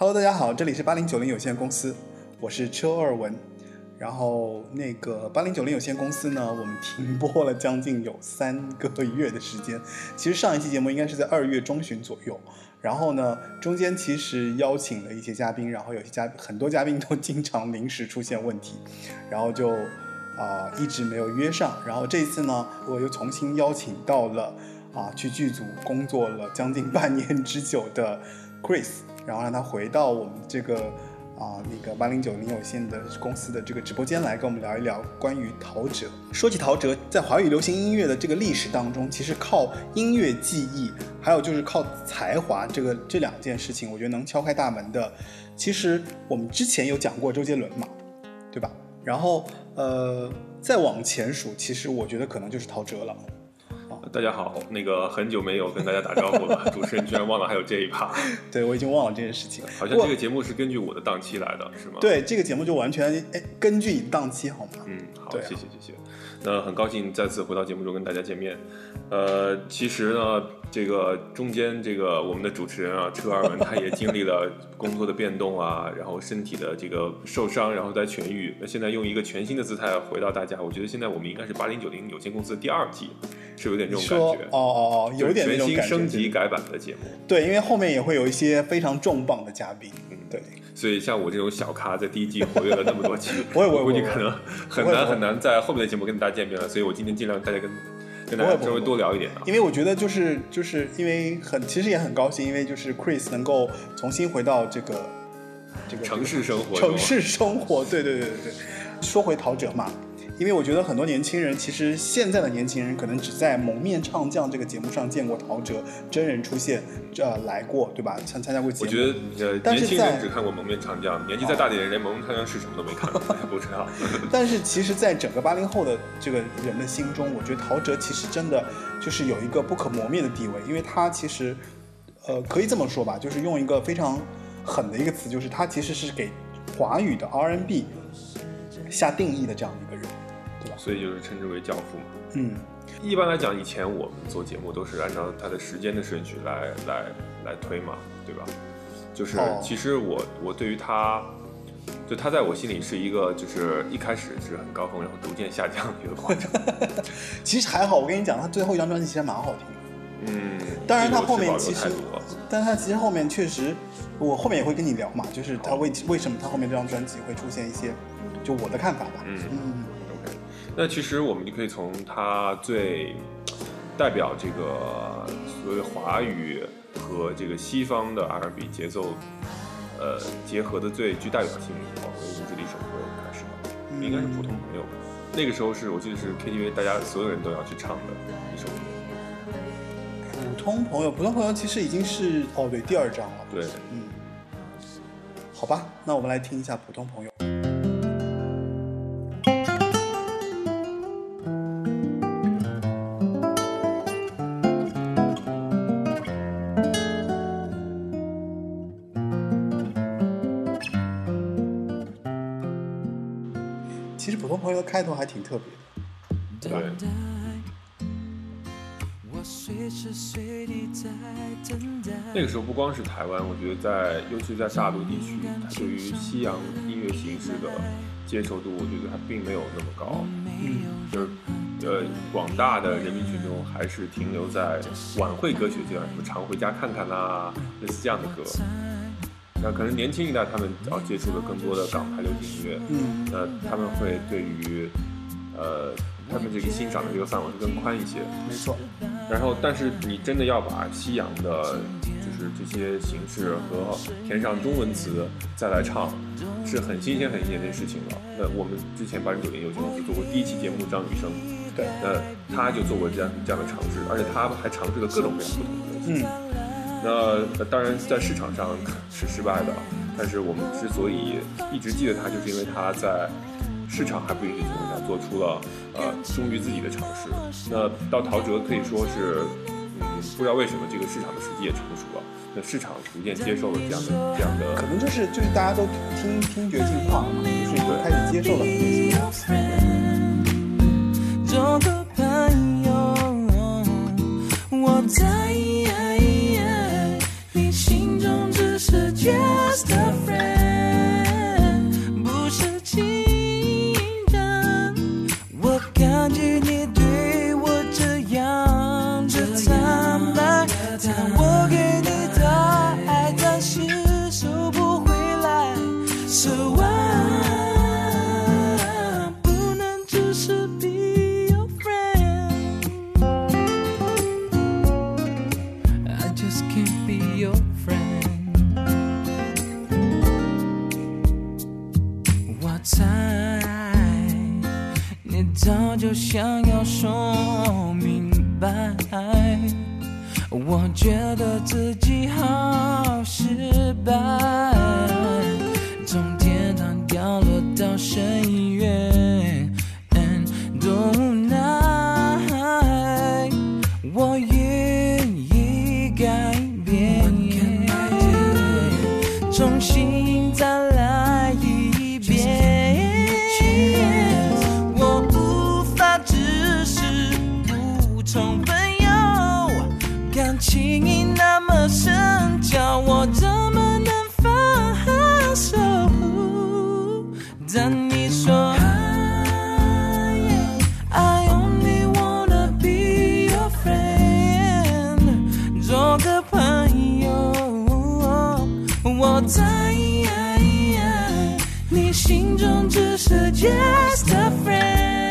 Hello，大家好，这里是八零九零有限公司，我是车二文。然后那个八零九零有限公司呢，我们停播了将近有三个月的时间。其实上一期节目应该是在二月中旬左右。然后呢，中间其实邀请了一些嘉宾，然后有些嘉很多嘉宾都经常临时出现问题，然后就啊、一直没有约上。然后这一次呢，我又重新邀请到了啊去剧组工作了将近半年之久的 Chris，然后让他回到我们这个啊那个八零九零有限的公司的这个直播间来跟我们聊一聊关于陶喆。说起陶喆，在华语流行音乐的这个历史当中，其实靠音乐技艺，还有就是靠才华这个这两件事情，我觉得能敲开大门的。其实我们之前有讲过周杰伦嘛，对吧？然后呃，再往前数，其实我觉得可能就是陶喆了。大家好，那个很久没有跟大家打招呼了，主持人居然忘了还有这一趴，对我已经忘了这件事情。好像这个节目是根据我的档期来的，是吗？，对这个节目就完全哎根据你的档期好吗？嗯，好，啊谢谢谢谢。那很高兴再次回到节目中跟大家见面。呃，其实呢，这个中间这个我们的主持人啊，车二文他也经历了工作的变动啊，然后身体的这个受伤，然后再痊愈。那现在用一个全新的姿态回到大家，我觉得现在我们应该是八零九零有限公司的第二季，是有点这种感觉。哦哦哦，有点。全新升级改版的节目。对，因为后面也会有一些非常重磅的嘉宾。嗯对，所以像我这种小咖，在第一季活跃了那么多期，不会不会我估计可能很难很难在后面的节目跟大家见面了。所以我今天尽量大家跟跟大家稍微多聊一点啊。因为我觉得就是就是因为很其实也很高兴，因为就是 Chris 能够重新回到这个这个城市生活城市生活，对对对对对。说回陶喆嘛，因为我觉得很多年轻人，其实现在的年轻人可能只在《蒙面唱将》这个节目上见过陶喆真人出现，呃，来过，对吧？参参加过节目。我觉得呃，但是年轻人在只看过《蒙面唱将》，年纪再大点的人连《蒙面唱将》是什么都没看过，不知道。但是其实，在整个八零后的这个人的心中，我觉得陶喆其实真的就是有一个不可磨灭的地位，因为他其实，呃，可以这么说吧，就是用一个非常狠的一个词，就是他其实是给华语的 R&B 下定义的这样一个人，对吧？所以就是称之为教父嘛。嗯，一般来讲，以前我们做节目都是按照他的时间的顺序来来来推嘛，对吧？就是哦其实我我对于他，就他在我心里是一个就是一开始是很高峰，然后逐渐下降的一个过程。其实还好，我跟你讲，他最后一张专辑其实蛮好听的，嗯，当然他后面其实但他其实后面确实，我后面也会跟你聊嘛，就是他为为什么他后面这张专辑会出现一些，就我的看法吧。嗯嗯那其实我们就可以从他最代表这个所谓华语和这个西方的 R&B 节奏，呃结合的最具代表性的一首歌开始吧，嗯应该是《普通朋友》。那个时候是我记得是 KTV 大家所有人都要去唱的一首歌。普通朋友，普通朋友其实已经是哦，对，第二章了。对，嗯，好吧，那我们来听一下普通朋友。特别的。对。那个时候不光是台湾，我觉得在尤其在大陆地区，它对于西洋音乐形式的接受度，我觉得还并没有那么高。嗯，就是呃，广大的人民群众还是停留在晚会歌曲阶段，什么常回家看看啦，类似这样的歌。那可能年轻一代他们要接触的更多的港台流行音乐，嗯那他们会对于呃他们这个欣赏的这个范围会更宽一些。没错。然后，但是你真的要把西洋的，就是这些形式和填上中文词再来唱，是很新鲜、很新鲜的事情了。那我们之前八零九零有限公司做过第一期节目，张雨生，对，那他就做过这样这样的尝试，而且他还尝试了各种各样不同的东西。嗯那呃当然在市场上是失败的，但是我们之所以一直记得他，就是因为他在市场还不允许的情况下，做出了呃忠于自己的尝试。那到陶喆可以说是，嗯，不知道为什么这个市场的时机也成熟了，那市场逐渐接受了这样的这样的可能就是就是大家都听听觉进化了嘛，就是已经开始接受了这些东西。做个朋友，我在就想要说明白。我觉得自己好失败，从天堂掉落到深渊心中只是 just a friend，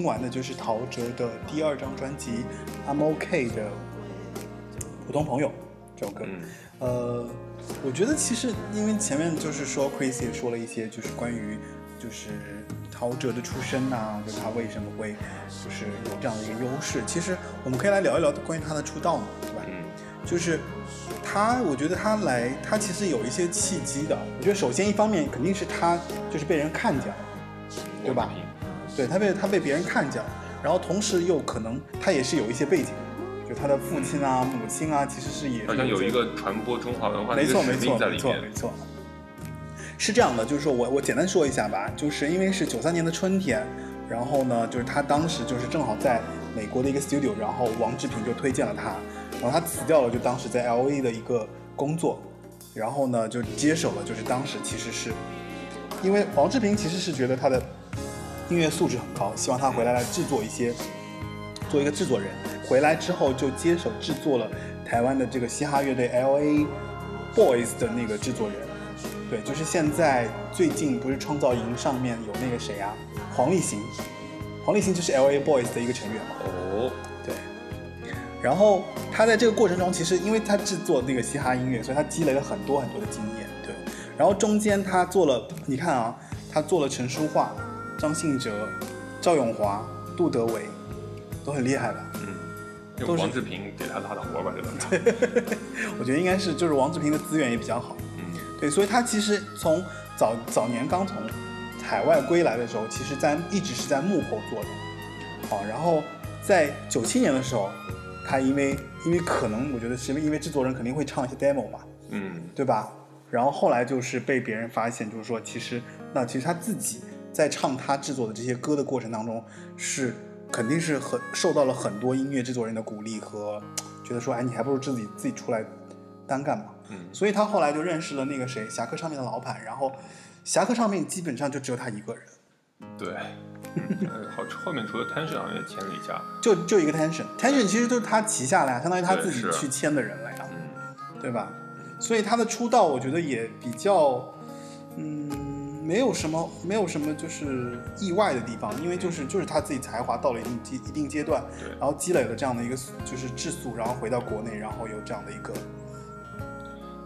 听完的就是陶喆的第二张专辑《I'm OK》的《普通朋友》这首歌。嗯呃，我觉得其实因为前面就是说，Chris 也说了一些，就是关于就是陶喆的出身呐、就是他为什么会就是有这样的一个优势。其实我们可以来聊一聊关于他的出道嘛，对吧？嗯就是他，我觉得他来，他其实有一些契机的。我觉得首先一方面肯定是他就是被人看见了，对吧对他被他被别人看见了，然后同时又可能他也是有一些背景，就他的父亲啊、母亲啊，其实是也是好像有一个传播中华文化的一个没错，没错，没错，没面。错。是这样的，就是说我我简单说一下吧，就是因为是九三年的春天，然后呢，就是他当时就是正好在美国的一个 studio，然后王志平就推荐了他，然后他辞掉了就当时在 L A 的一个工作，然后呢就接手了，就是当时其实是因为王志平其实是觉得他的音乐素质很高，希望他回来来制作一些，做一个制作人。回来之后就接手制作了台湾的这个嘻哈乐队 L A Boys 的那个制作人。对，就是现在最近不是创造营上面有那个谁啊，黄立行，黄立行就是 L A Boys 的一个成员嘛。哦，对。然后他在这个过程中，其实因为他制作那个嘻哈音乐，所以他积累了很多很多的经验。对。然后中间他做了，你看啊，他做了陈淑桦、张信哲、赵永华、杜德伟，都很厉害吧。嗯，用都是王志平给他拉的活吧，这都是。我觉得应该是就是王志平的资源也比较好。嗯对，所以他其实从早早年刚从海外归来的时候，其实在一直是在幕后做的。好，然后在九七年的时候，他因为因为可能我觉得是因为制作人肯定会唱一些 demo 嘛，嗯对吧？然后后来就是被别人发现，就是说其实那其实他自己在唱他制作的这些歌的过程当中，是肯定是很受到了很多音乐制作人的鼓励和觉得说，哎，你还不如自己自己出来单干嘛。嗯所以他后来就认识了那个谁，侠客唱片的老板，然后侠客唱片基本上就只有他一个人，对。嗯 呃好，后面除了 Tension 好像也签了一下。就就一个 Tension，Tension 其实都是他旗下的呀，相当于他自己去签的人了呀，嗯对吧？所以他的出道，我觉得也比较，嗯，没有什么没有什么就是意外的地方，因为就是就是他自己才华到了一定阶一定阶段，对然后积累了这样的一个就是质素，然后回到国内，然后有这样的一个，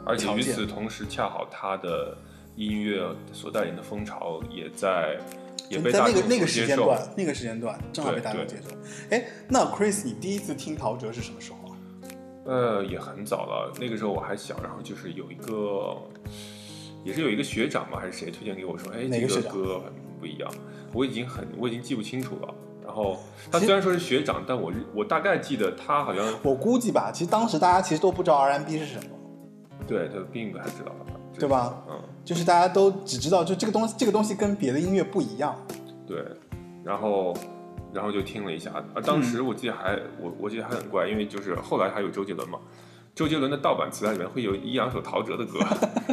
而且与此同时，恰好他的音乐所带领的风潮也在也被在那个那个。时间段，那个时间段正好被大众接受。哎，那 Chris，你第一次听陶喆是什么时候啊？呃，也很早了，那个时候我还小，然后就是有一个，也是有一个学长嘛，还是谁推荐给我说，哎，这哪个歌很不一样，我已经很我已经记不清楚了。然后他虽然说是学长，但我我大概记得他好像我估计吧，其实当时大家其实都不知道 R&B 是什么。对他并不太知道。对吧？嗯，就是大家都只知道就这个东西，这个东西跟别的音乐不一样。对，然后然后就听了一下，啊，当时我记得还我我记得还很怪，因为就是后来还有周杰伦嘛。周杰伦的盗版磁带里面会有一两首陶喆的歌，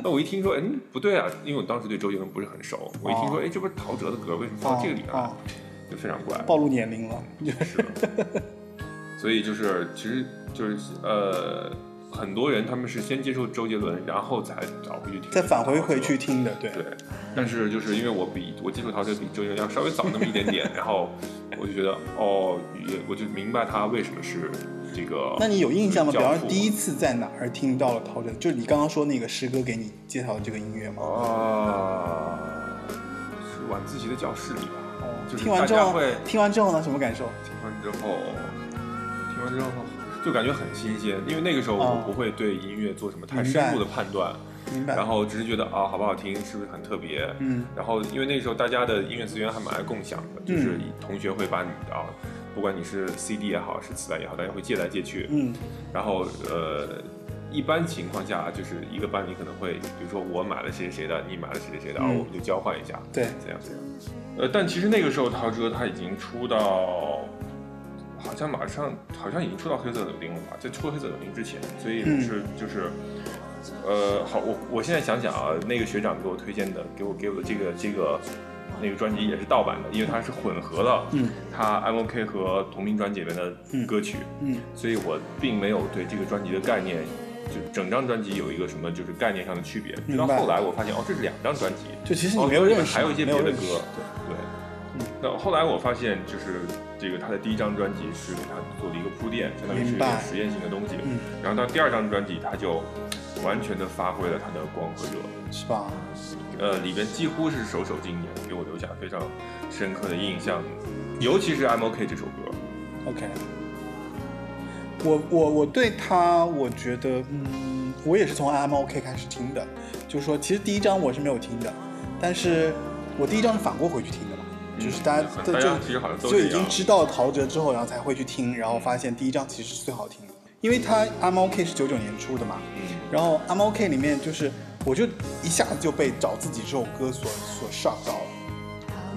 那我一听说，嗯，不对啊，因为我当时对周杰伦不是很熟，我一听说，哎，这不是陶喆的歌，为什么放到这个里面来哦？就非常怪。暴露年龄了，就 是所以就是，其实就是呃，很多人他们是先接触周杰伦，然后才找回去听，再返回回去。听的，对。对，但是就是因为我比我接触陶喆比周杰伦要稍微早那么一点点，然后我就觉得哦，也我就明白他为什么是这个。那你有印象吗？比方说第一一次在哪儿听到了陶喆，就是你刚刚说那个师哥给你介绍的这个音乐吗？啊，是晚自习的教室里吧？哦，就是听完之后听完之后呢，什么感受？听完之后，听完之后就感觉很新鲜，因为那个时候我哦不会对音乐做什么太深入的判断。明白。然后只是觉得啊，好不好听，是不是很特别？嗯，然后因为那时候大家的音乐资源还蛮爱共享的，就是同学会把你啊，不管你是 CD 也好，是磁带也好，大家会借来借去。嗯然后呃，一般情况下就是一个班里可能会，比如说我买了谁谁谁的，你买了谁谁谁的，然后嗯我们就交换一下，对，这样这样。呃，但其实那个时候陶喆他已经出到。好像马上，好像已经出到黑色柳丁了吧？在出黑色柳丁之前，所以嗯是、就是，呃，好，我我现在想想啊，那个学长给我推荐的，给我给我的这个这个那个专辑也是盗版的，因为它是混合了嗯他 M O K 和同名专辑里面的歌曲，嗯所以我并没有对这个专辑的概念，就整张专辑有一个什么就是概念上的区别。直到后来我发现哦，这是两张专辑，就其实哦你没有认识，还有一些别的歌对，对。嗯那后来我发现，就是这个他的第一张专辑是给他做了一个铺垫，相当于是一个实验性的东西。嗯，然后到第二张专辑，他就完全的发挥了他的光和热，是吧？呃，里边几乎是首首经典，给我留下非常深刻的印象，尤其是《I'm OK》这首歌。OK，我我我对他，我觉得，嗯，我也是从 M O K 开始听的，就是说，其实第一张我是没有听的，但是我第一张是反过回去听的嘛，就是大家都就就已经知道陶喆之后，然后才会去听，然后发现第一张其实是最好听的，因为他 M O K 是九九年出的嘛，嗯，然后 M O K 里面就是，我就一下子就被找自己这首歌所所 shock 到了。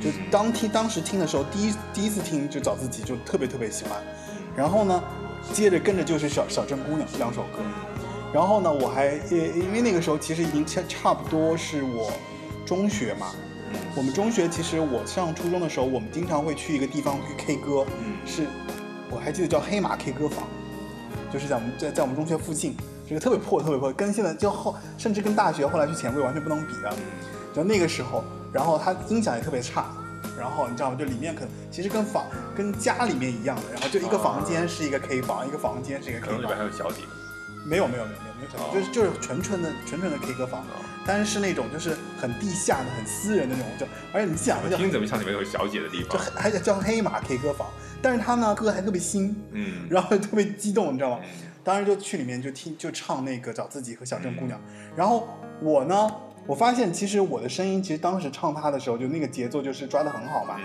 就当听当时听的时候，第一第一次听就找自己就特别特别喜欢，然后呢，接着跟着就是小小镇姑娘这两首歌，然后呢，我还呃因为那个时候其实已经差差不多是我中学嘛，我们中学其实我上初中的时候，我们经常会去一个地方去 K 歌，嗯是我还记得叫黑马 K 歌房，就是在我们在在我们中学附近，这个特别破特别破，跟现在就后甚至跟大学后来去前卫完全不能比的。就那个时候，然后它音响也特别差，然后你知道吗？就里面可能其实跟房跟家里面一样的，然后就一个房间是一个 K 房，一个房间是一个可 K 房里边还，有小姐。没有没有没有就是就是纯纯的纯纯的 K 歌房，但是是那种就是很地下的、很私人的那种，就而且你想我就听怎么像里面有小姐的地方就方？还叫黑马 K 歌房，但是他呢歌还特别新，嗯，然后特别激动，你知道吗？当时就去里面就听就唱那个找自己和小镇姑娘，然后我呢，我发现其实我的声音其实当时唱他的时候，就那个节奏就是抓的很好嘛，嗯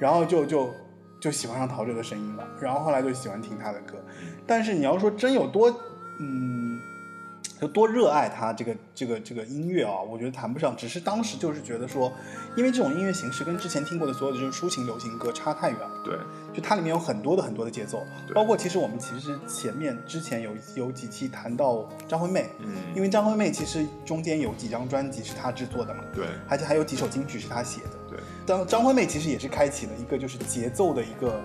然后就就就喜欢上陶喆的声音了，然后后来就喜欢听他的歌，但是你要说真有多嗯。有多热爱他这个这个这个音乐啊，我觉得谈不上，只是当时就是觉得说，因为这种音乐形式跟之前听过的所有的这种抒情流行歌差太远了。对，就它里面有很多的很多的节奏，包括其实我们其实前面之前有有几期谈到张惠妹，嗯，因为张惠妹其实中间有几张专辑是她制作的嘛，对而且还有几首金曲是她写的。对，当张惠妹其实也是开启了一个就是节奏的一个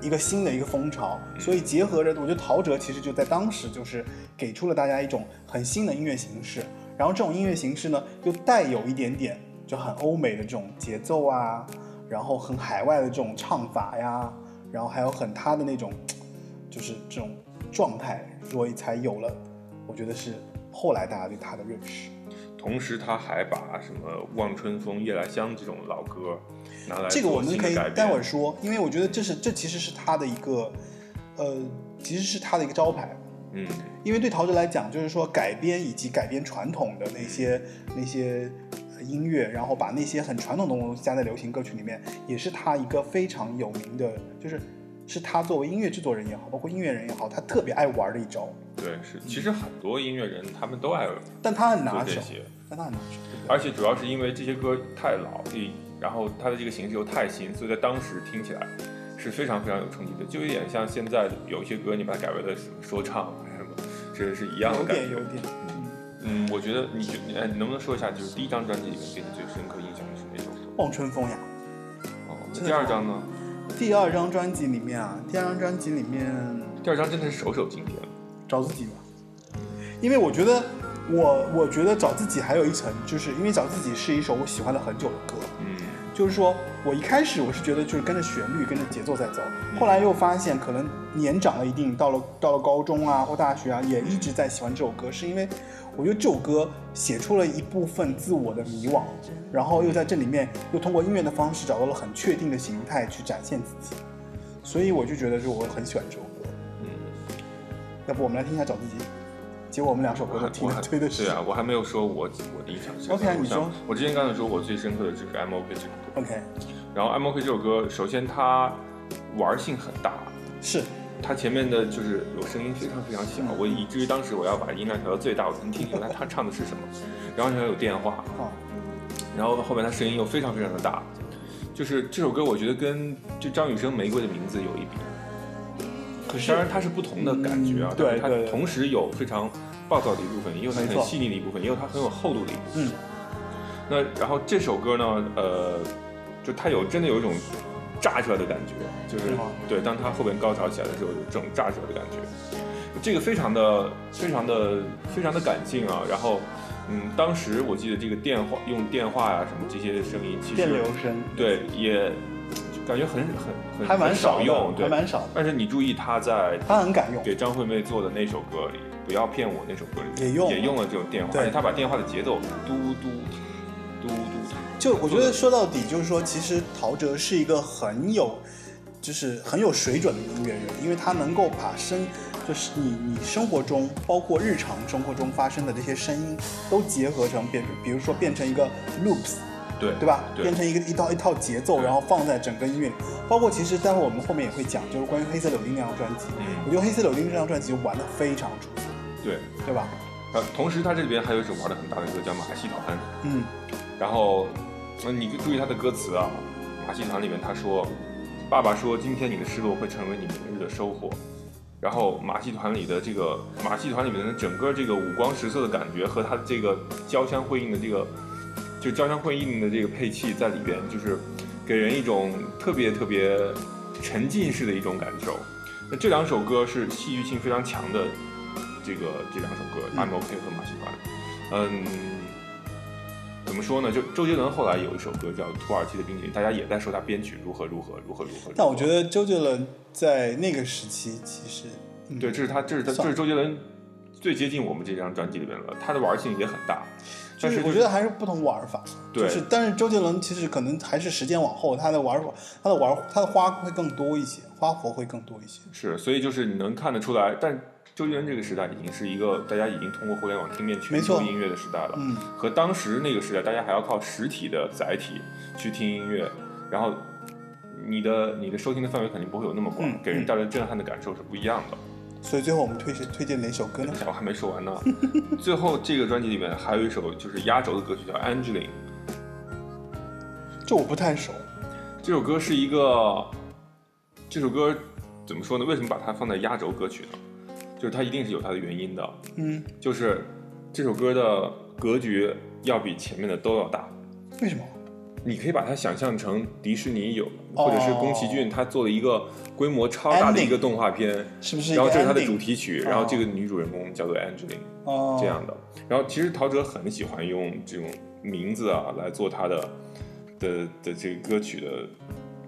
一个新的一个风潮，所以结合着，我觉得陶喆其实就在当时就是给出了大家一种很新的音乐形式，然后这种音乐形式呢又带有一点点就很欧美的这种节奏啊，然后很海外的这种唱法呀，然后还有很他的那种就是这种状态，所以才有了，我觉得是后来大家对他的认识。同时他还把什么《望春风》《夜来香》这种老歌拿来这个我们可以待会儿说，因为我觉得这是这其实是他的一个，呃，其实是他的一个招牌。嗯，因为对陶喆来讲，就是说改编以及改编传统的那些那些呃音乐，然后把那些很传统的东西加在流行歌曲里面，也是他一个非常有名的，就是是他作为音乐制作人也好，包括音乐人也好，他特别爱玩的一招。对，是，其实很多音乐人他们都爱但他很拿手，但他很拿手？而且主要是因为这些歌太老，一然后它的这个形式又太新，所以在当时听起来是非常非常有冲击的，就有点像现在有一些歌你把它改为了什么说唱啊什么，这是一样的有感觉。点有点，嗯，我觉得你觉哎，你能不能说一下，就是第一张专辑里面给你最深刻印象的是哪首歌？望春风呀。哦，那第二张呢？第二张专辑里面啊，第二张专辑里面第二张真的是首首经典。找自己吧，因为我觉得我我觉得找自己还有一层，就是因为找自己是一首我喜欢了很久的歌，嗯就是说我一开始我是觉得就是跟着旋律跟着节奏在走，后来又发现可能年长了一定，到了到了高中啊或大学啊，也一直在喜欢这首歌，是因为我觉得这首歌写出了一部分自我的迷惘，然后又在这里面又通过音乐的方式找到了很确定的形态去展现自己，所以我就觉得是我很喜欢这首歌。嗯，要不我们来听一下找自己，结果我们两首歌都听的我还我还推的是对啊，我还没有说我我的印象深刻。OK，你说。我之前刚才说我最深刻的就是 M O K 这首歌，OK。然后 M O K 这首歌，首先它玩性很大，是。它前面的就是有声音非常非常小，嗯。我以至于当时我要把音量调到最大，我才能听清楚他他唱的是什么。然后还有电话，啊然后后面他声音又非常非常的大，就是这首歌我觉得跟就张雨生《玫瑰的名字》有一比，可是当然它是不同的感觉啊嗯，对对对。同时有非常暴躁的一部分，也有它很细腻的一部分，也有它很有厚度的一部分。嗯那然后这首歌呢，呃，就它有真的有一种炸出来的感觉，就是对，当它后边高潮起来的时候，有这种炸出来的感觉，这个非常的非常的非常的感性啊。然后，嗯，当时我记得这个电话用电话呀、什么这些声音，其实电流声对也感觉很很很还蛮很少用，对还。蛮少，但是你注意他在他很敢用，给张惠妹做的那首歌里，不要骗我那首歌里也用也用了这种电话，对。而且他把电话的节奏嘟嘟嘟嘟，就我觉得说到底就是说，其实陶喆是一个很有，就是很有水准的音乐人，因为他能够把声，就是你你生活中包括日常生活中发生的这些声音，都结合成变，比如说变成一个 loops，对对吧？对。变成一个一套一套节奏，然后放在整个音乐。里。包括其实待会儿我们后面也会讲，就是关于黑色柳丁那张专辑，我嗯，觉得黑色柳丁这张专辑玩的非常出色，对。对吧？呃，同时他这里边还有一首玩的很大的歌叫《马戏团》，嗯，然后，那，你注意他的歌词啊，《马戏团》里面他说，爸爸说今天你的失落会成为你明日的收获。然后马戏团里的这个马戏团里面的整个这个五光十色的感觉和它这个交相辉映的这个，就交相辉映的这个配器在里边，就是给人一种特别特别沉浸式的一种感受。那这两首歌是戏剧性非常强的，这个这两首歌，嗯 I'm OK》和马戏团。嗯，怎么说呢？就周杰伦后来有一首歌叫《土耳其的冰淇淋》，大家也在说他编曲如何如何如何如何。但我觉得周杰伦在那个时期其实，嗯对，这是他，这是他，这是周杰伦最接近我们这张专辑里面了。他的玩性也很大，但是就是我觉得还是不同玩法，对就是但是周杰伦其实可能还是时间往后，他的玩法，他的玩他的花会更多一些，花活会更多一些。是，所以就是你能看得出来，但周杰伦这个时代已经是一个大家已经通过互联网听遍全球音乐的时代了。嗯，和当时那个时代，大家还要靠实体的载体去听音乐，然后你的你的收听的范围肯定不会有那么广，嗯给人带来震撼的感受是不一样的。所以最后我们推荐推荐哪首歌呢我还没说完呢。最后这个专辑里面还有一首就是压轴的歌曲叫《Angeline》，这我不太熟。这首歌是一个，这首歌怎么说呢？为什么把它放在压轴歌曲呢？就是它一定是有它的原因的，嗯，就是这首歌的格局要比前面的都要大。为什么？你可以把它想象成迪士尼有，哦或者是宫崎骏他做了一个规模超大的一个动画片，是不是然后这是它的主题曲，哦然后这个女主人公叫做 Angeline 哦，这样的。然后其实陶喆很喜欢用这种名字啊来做他的的的这个歌曲的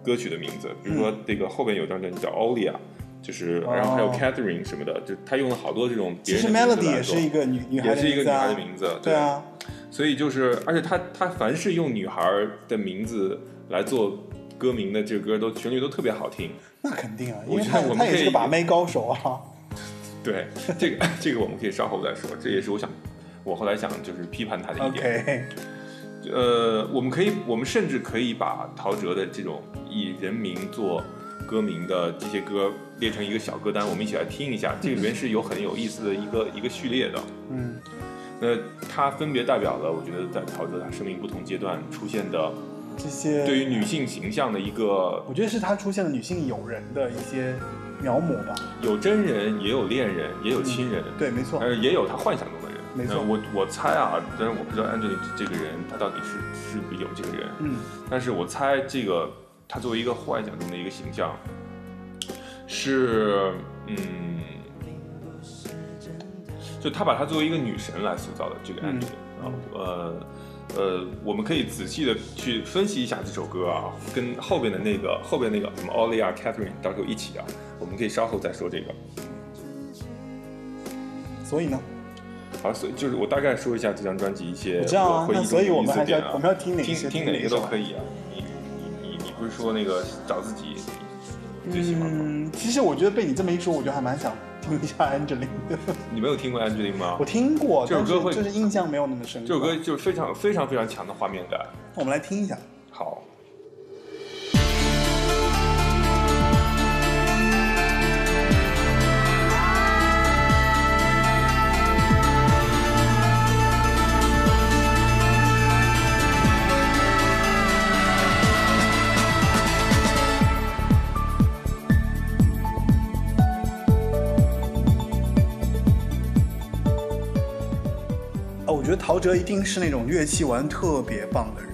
歌曲的名字，比如说这个后边有张专辑叫 Olia。就是，然后还有 Catherine 什么的，就他用了好多这种别其实人的名字 Melody 也是一个女女孩也的名字啊是一个女孩的名字，对啊，所以就是，而且他他凡是用女孩的名字来做歌名的这个歌，都旋律都特别好听。那肯定啊，因为他觉得我们可以他也是个把妹高手啊。对，这个这个我们可以稍后再说。这也是我想，我后来想就是批判他的一点。呃，我们可以，我们甚至可以把陶喆的这种以人名做歌名的这些歌列成一个小歌单，我们一起来听一下。这里面是有很有意思的一个一个序列的。嗯那它分别代表了，我觉得在陶喆他生命不同阶段出现的这些对于女性形象的一个我觉得是他出现了女性友人的一些描摹吧。有真人，也有恋人，也有亲人，对，没错。呃，也有他幻想中的人。没错呃我我猜啊，但是我不知道 Angela 这个人他到底是是不是有这个人。嗯但是我猜这个他作为一个幻想中的一个形象，是嗯，就他把她作为一个女神来塑造的这个 Angela，、然后呃呃，我们可以仔细的去分析一下这首歌啊，跟后边的那个后边那个什么 Olia Catherine 到时候一起啊，我们可以稍后再说这个。所以呢，好，所以就是我大概说一下这张专辑一些我知道啊那所以的我们还是要啊我们要听哪听些听哪个都可以啊。不是说那个找自己最喜欢吗？嗯，其实我觉得被你这么一说，我就还蛮想听一下 Angelina 的。你没有听过 Angelina 吗？我听过，这首歌会是就是印象没有那么深刻。这首歌就是非常非常非常强的画面感。我们来听一下。好，觉得陶喆一定是那种乐器玩特别棒的人。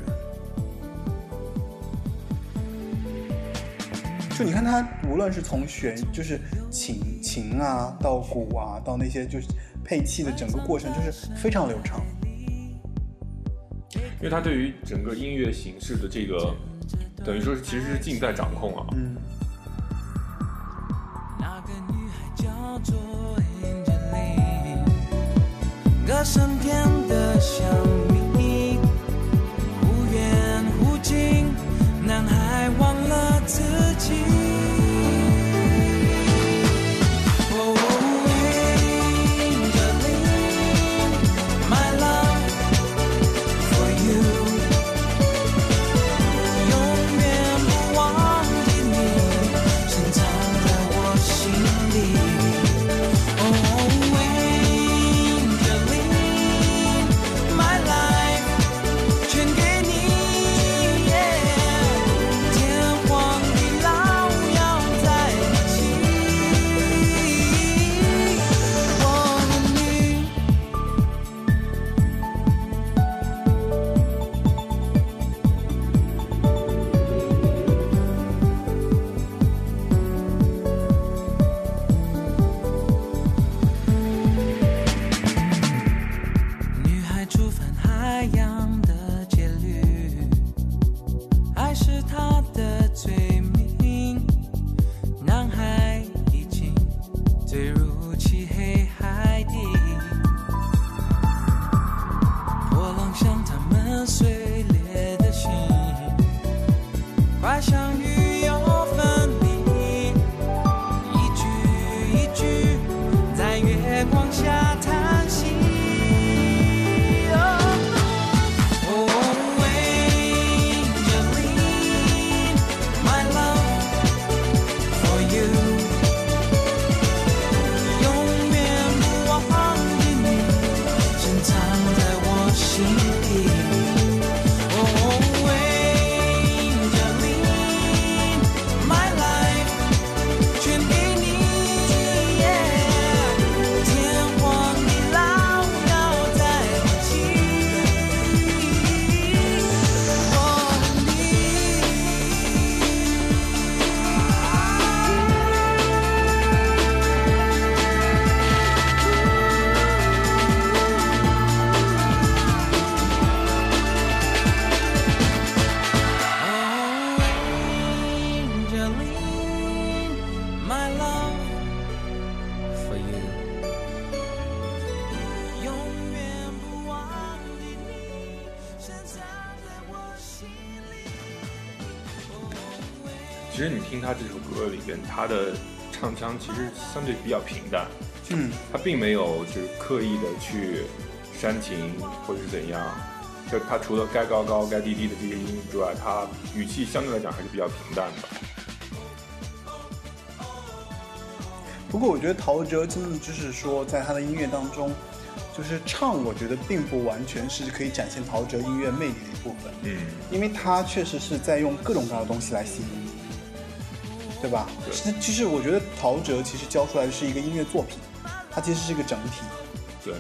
就你看他，无论是从弦，就是琴琴啊，到鼓啊，到那些就是配器的整个过程，就是非常流畅。因为他对于整个音乐形式的这个，等于说是其实是尽在掌控啊。嗯，那个女孩叫做歌声甜得像蜜，忽远忽近，男孩忘了自己。他的唱腔其实相对比较平淡，嗯，他并没有就是刻意的去煽情或者是怎样，就他除了该高高该低低的这些音之外，他语气相对来讲还是比较平淡的。不过我觉得陶喆真的就是说，在他的音乐当中，就是唱，我觉得并不完全是可以展现陶喆音乐魅力的一部分，嗯，因为他确实是在用各种各样的东西来吸引你，对吧？对其实其实我觉得陶喆其实教出来的是一个音乐作品，它其实是一个整体。对。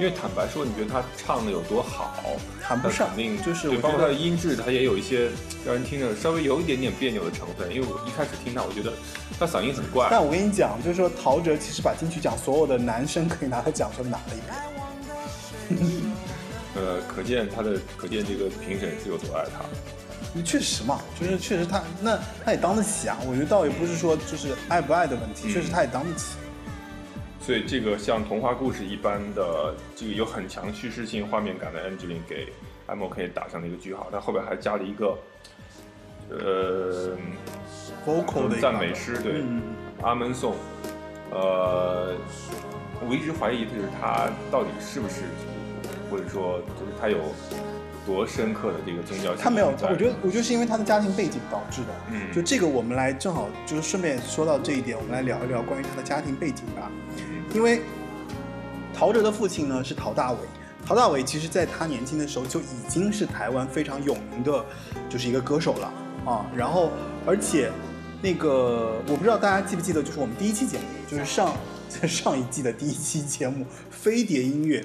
因为坦白说，你觉得他唱的有多好？谈不上那肯定就是，包括我觉得他的音质，他也有一些让人听着稍微有一点点别扭的成分。因为我一开始听他，我觉得他嗓音很怪。但我跟你讲，就是说陶喆其实把金曲奖所有的男生可以拿的奖都拿了一遍。呃，可见他的，可见这个评审是有多爱他。确实嘛，就是确实他那他也当得起啊。我觉得倒也不是说就是爱不爱的问题，嗯确实他也当得起。所以这个像童话故事一般的这个有很强叙事性、画面感的 Angeline 给 M O K 打上了一个句号，他后边还加了一个呃 vocal 的赞美诗，对，嗯，阿门颂。呃，我一直怀疑就是他到底是不是或者说就是他有多深刻的这个宗教性。他没有，我觉得我觉得是因为他的家庭背景导致的。嗯就这个我们来正好就是顺便说到这一点，我们来聊一聊关于他的家庭背景吧。因为陶喆的父亲呢是陶大伟，陶大伟其实在他年轻的时候就已经是台湾非常有名的，就是一个歌手了啊。然后而且那个我不知道大家记不记得，就是我们第一期节目，就是上 上一季的第一期节目《飞碟音乐》，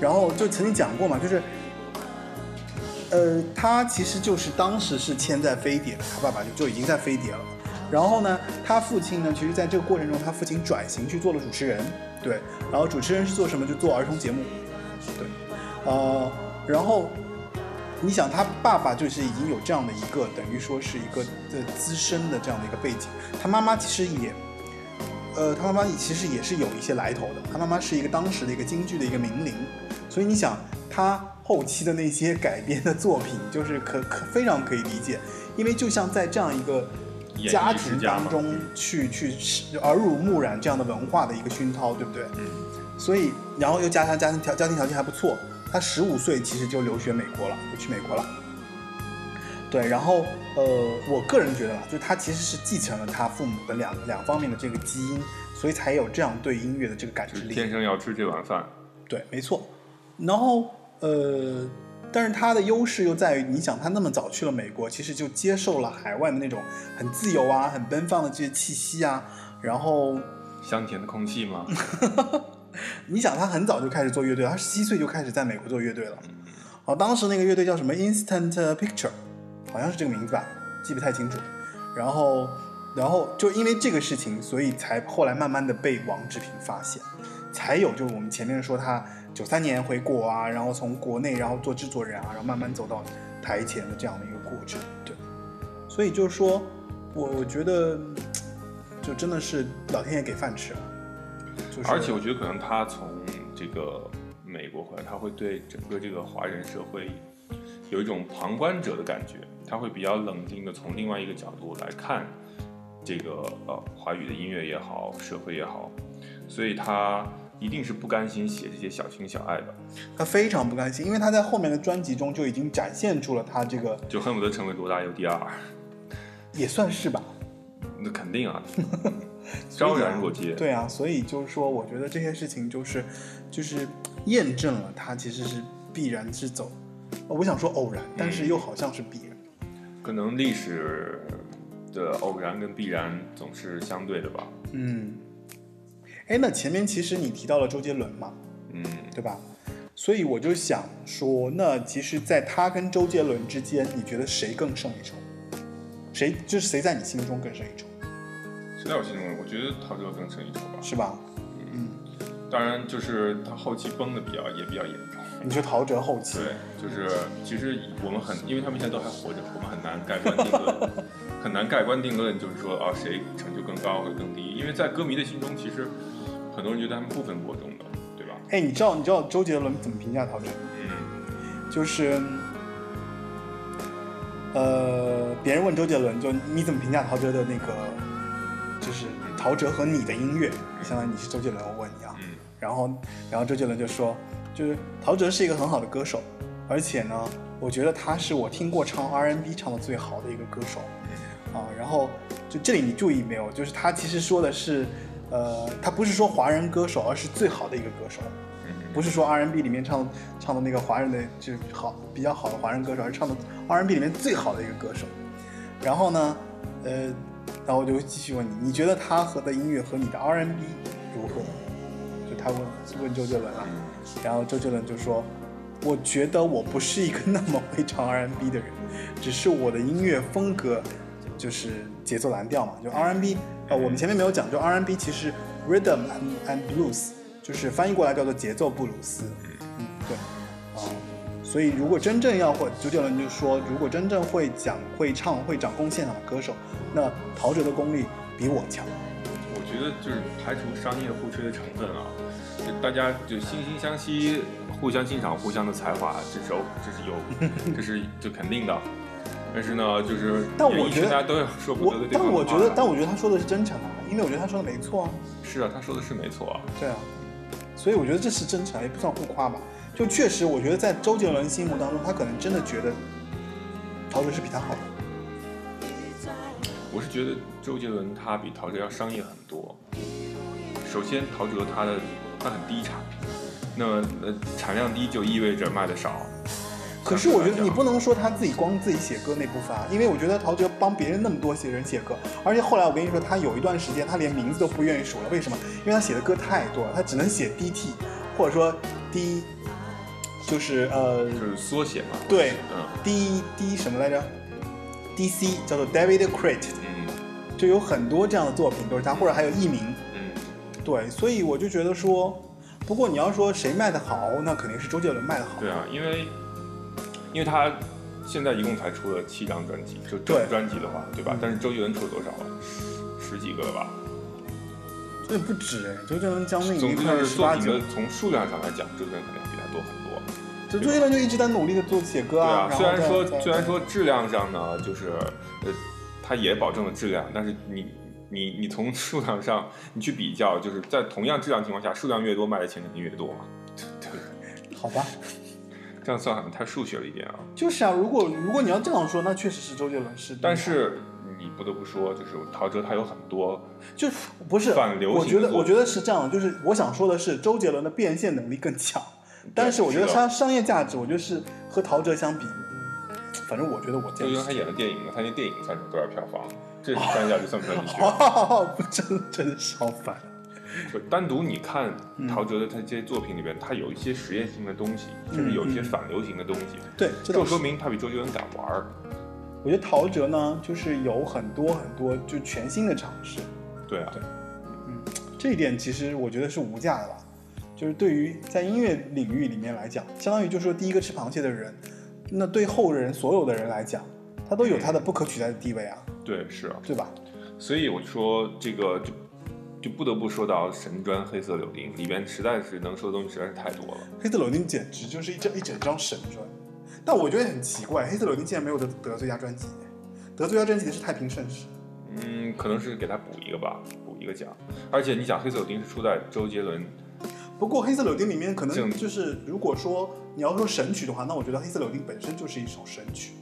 然后就曾经讲过嘛，就是。呃，他其实就是当时是签在飞碟的，他爸爸就就已经在飞碟了。然后呢，他父亲呢，其实在这个过程中，他父亲转型去做了主持人，对。然后主持人是做什么？就做儿童节目，对。呃，然后你想，他爸爸就是已经有这样的一个，等于说是一个呃资深的这样的一个背景。他妈妈其实也，呃，他妈妈其实也是有一些来头的。他妈妈是一个当时的一个京剧的一个名伶，所以你想，他后期的那些改编的作品，就是可可非常可以理解，因为就像在这样一个家庭当中去去耳濡目染这样的文化的一个熏陶，对不对？嗯，所以，然后又加上家庭条家庭条件还不错，他十五岁其实就留学美国了，就去美国了。对，然后呃，我个人觉得吧，就是他其实是继承了他父母的两两方面的这个基因，所以才有这样对音乐的这个感知力。天生要吃这碗饭。对，没错。然后呃，但是他的优势又在于，你想他那么早去了美国，其实就接受了海外的那种很自由啊、很奔放的这些气息啊。然后香甜的空气吗？你想他很早就开始做乐队，他十七岁就开始在美国做乐队了。好，当时那个乐队叫什么 Instant Picture，好像是这个名字吧，记不太清楚。然后，然后就因为这个事情，所以才后来慢慢的被王志平发现，才有就是我们前面说他九三年回国啊，然后从国内然后做制作人啊，然后慢慢走到台前的这样的一个过程。对，所以就是说我我觉得就真的是老天爷给饭吃了。而且我觉得可能他从这个美国回来，他会对整个这个华人社会有一种旁观者的感觉，他会比较冷静的从另外一个角度来看这个呃华语的音乐也好，社会也好，所以他一定是不甘心写这些小情小爱的，他非常不甘心，因为他在后面的专辑中就已经展现出了他这个，就恨不得成为罗大佑第二。也算是吧。那肯定啊，昭然若揭。对啊，所以就是说，我觉得这些事情就是，就是验证了他其实是必然是走，呃我想说偶然，但是又好像是必然。可能历史的偶然跟必然总是相对的吧。嗯，哎，那前面其实你提到了周杰伦嘛，嗯，对吧？所以我就想说，那其实，在他跟周杰伦之间，你觉得谁更胜一筹？谁就是谁在你心中更胜一筹，谁在我心中，我觉得陶喆更胜一筹吧。是吧？嗯，当然，就是他后期崩的比较也比较严重。你说陶喆后期，对，就是其实我们很，因为他们现在都还活着，我们很难盖棺定论，很难盖棺定论，就是说啊谁成就更高或者更低，因为在歌迷的心中，其实很多人觉得他们不分伯仲的，对吧？哎，你知道你知道周杰伦怎么评价陶喆？嗯，就是，呃，别人问周杰伦，就你怎么评价陶喆的那个，就是陶喆和你的音乐，相当于你是周杰伦，我问你啊。嗯然后，然后周杰伦就说，就是陶喆是一个很好的歌手，而且呢，我觉得他是我听过唱 R&B 唱的最好的一个歌手啊。然后，就这里你注意没有？就是他其实说的是，呃，他不是说华人歌手，而是最好的一个歌手，嗯不是说 R&B 里面唱唱的那个华人的就是好比较好的华人歌手，而是唱的 R&B 里面最好的一个歌手。然后呢，呃，然后我就继续问你，你觉得他和的音乐和你的 R&B 如何？就他问问周杰伦啊，然后周杰伦就说，我觉得我不是一个那么会唱 R&B 的人，只是我的音乐风格就是节奏蓝调嘛，就 R&B，呃，我们前面没有讲，就 R&B 其实 rhythm and and blues 就是翻译过来叫做节奏布鲁斯，嗯，对，啊、所以如果真正要会，周杰伦就说，如果真正会讲、会唱、会掌控现场的歌手，那陶喆的功力比我强。我觉得就是排除商业互吹的成分啊，就大家就惺惺相惜，互相欣赏互相的才华，这是这是有，这是就肯定的。但是呢，就是但我觉得大家都要说不得的话我觉得，但我觉得他说的是真诚啊，因为我觉得他说的没错啊。是啊，他说的是没错啊。对啊，所以我觉得这是真诚，也不算互夸吧。就确实，我觉得在周杰伦心目当中，他可能真的觉得陶喆是比他好的。我是觉得周杰伦他比陶喆要商业很多。首先，陶喆他的他很低产，那么呃产量低就意味着卖的少。可是我觉得你不能能说他自己光自己写歌那部分啊，因为我觉得陶喆帮别人那么多写人写歌，而且后来我跟你说，他有一段时间他连名字都不愿意数了，为什么？因为他写的歌太多了，他只能写 DT，或者说 D，就是呃就是缩写嘛。对嗯 D D 什么来着？DC 叫做 David Crate，嗯就有很多这样的作品都是他，或者还有艺名。嗯，对，所以我就觉得说，不过你要说谁卖的好，那肯定是周杰伦卖的好。对啊，因为因为他现在一共才出了七张专辑，就整对专辑的话，对吧嗯？但是周杰伦出了多少了？十几个了吧？这不止哎，周杰伦将近已总之是十八九作品的。从数量上来讲，周杰伦肯定比他多很多。就周杰伦就一直在努力的做写歌啊对啊，然虽然说虽然说质量上呢，就是呃，他也保证了质量，但是你你你从数量上你去比较，就是在同样质量情况下，数量越多卖的钱肯定越多嘛。对不对？好吧，这样算好像太数学了一点啊。就是啊，如果如果你要这样说，那确实是周杰伦是，但是你不得不说，就是陶喆他有很多就不是反流行我觉得我觉得是这样，就是我想说的是周杰伦的变现能力更强，但是我觉得他商业价值，我觉得是和陶喆相比，反正我觉得我见识周杰伦还演了电影呢，他那电影算是多少票房？这算一下就算不算进去？哦，真真的是好烦。就单独你看嗯陶喆的他这些作品里边，他有一些实验性的东西，甚至有一些嗯反流行的东西，对，这就说明他比周杰伦敢玩儿。我觉得陶喆呢，就是有很多很多就全新的尝试，对啊，对这一点其实我觉得是无价的吧。就是对于在音乐领域里面来讲，相当于就是说第一个吃螃蟹的人，那对后人所有的人来讲，他都有他的不可取代的地位啊，对是啊，对吧？所以我说这个就就不得不说到神专《黑色柳丁》里边，实在是能说的东西实在是太多了。黑色柳丁简直就是一整一整张神专，但我觉得很奇怪，黑色柳丁竟然没有得得最佳专辑，得最佳专辑的是太平盛世。嗯，可能是给他补一个吧，补一个奖。而且你想，《黑色柳丁》是出在周杰伦，不过黑色柳丁里面可能就是，如果说你要说神曲的话，那我觉得黑色柳丁本身就是一首神曲。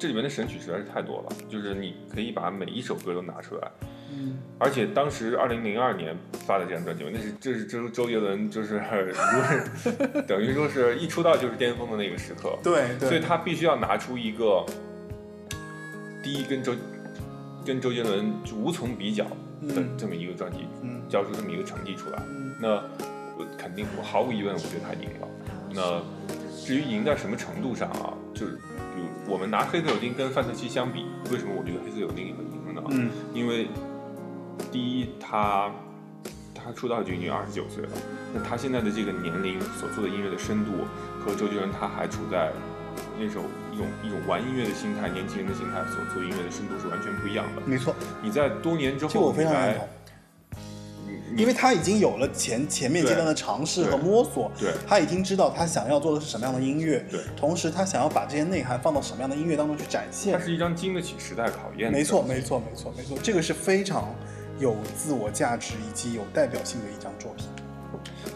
这里面的神曲实在是太多了，就是你可以把每一首歌都拿出来。嗯，而且当时二零零二年发的这张专辑，那是这是周周杰伦就是 如等于说是一出道就是巅峰的那个时刻，对对，所以他必须要拿出一个第一跟周跟周杰伦就无从比较的嗯。这么一个专辑，嗯。交出这么一个成绩出来。嗯。那我肯定，我毫无疑问，我觉得他赢了。那至于赢在什么程度上啊，就是比如我们拿黑色柳丁跟范特西相比，为什么我觉得黑色柳丁赢了呢？嗯。因为第一，他他出道就已经二十九岁了，那他现在的这个年龄所做的音乐的深度，和周杰伦他还处在那种一种一种玩音乐的心态、年轻人的心态所做音乐的深度是完全不一样的。没错，你在多年之这个我后，你来非常认同，因为他已经有了前前面阶段的尝试和摸索，对他已经知道他想要做的是什么样的音乐，对同时他想要把这些内涵放到什么样的音乐当中去展现它。是一张经得起时代考验的。没错，没错，没错，没错，这个是非常有自我价值以及有代表性的一张作品。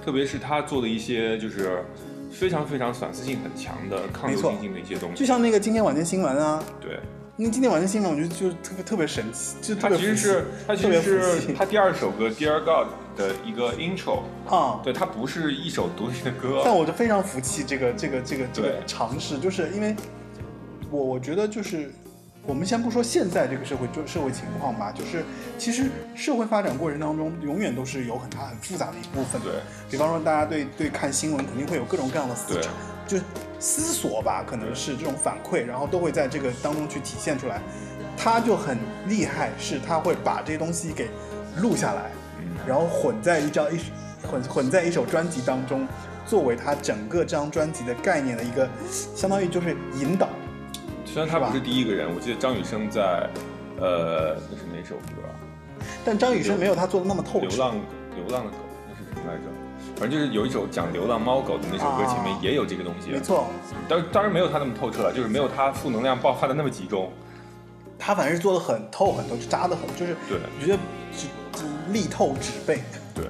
特别是他做的一些就是非常非常反思性很强的抗没错流行性的一些东西。就像那个今天晚间新闻啊，对，因为今天晚上新闻，我觉得就特别特别神奇，就特它别服气其实是他其实是他第二首歌《Dear God》的一个 intro，啊。对，它不是一首独立的歌。但我就非常服气这个这个这个这个尝试，就是因为我我觉得就是我们先不说现在这个社会就社会情况吧，就是其实社会发展过程当中，永远都是有很大很复杂的一部分的。对，比方说大家对对看新闻肯定会有各种各样的思对潮，就思索吧，可能是这种反馈，然后都会在这个当中去体现出来。他就很厉害，是他会把这些东西给录下来，嗯然后混在一张一混混在一首专辑当中，作为他整个这张专辑的概念的一个，相当于就是引导。虽然他不是第一个人，我记得张雨生在呃那是哪首歌啊？但张雨生没有他做的那么透彻。流浪流浪的狗那是什么来着？反正就是有一首讲流浪猫狗的那首歌，啊前面也有这个东西。没，错，当当然没有他那么透彻了，就是没有他负能量爆发的那么集中。他反正是做的很透很透，就扎的很，就是对我觉得只只力透纸背。对，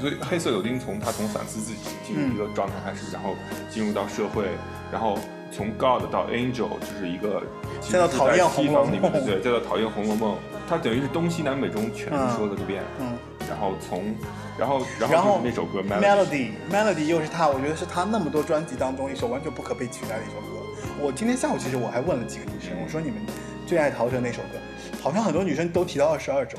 所以黑色柳丁从他从反思自己进入一个状态开始，然后进入到社会，然后从 God 到 Angel，就是一个再到讨厌西红楼梦对，再到讨厌《红楼梦》，他等于是东西南北中全说了个遍。嗯，然后从，然后然然后那首歌 Melody Melody 又是他，我觉得是他那么多专辑当中一首完全不可被取代的一首歌。我今天下午其实我还问了几个女生，我说你们最爱陶喆那首歌？好像很多女生都提到二十二首。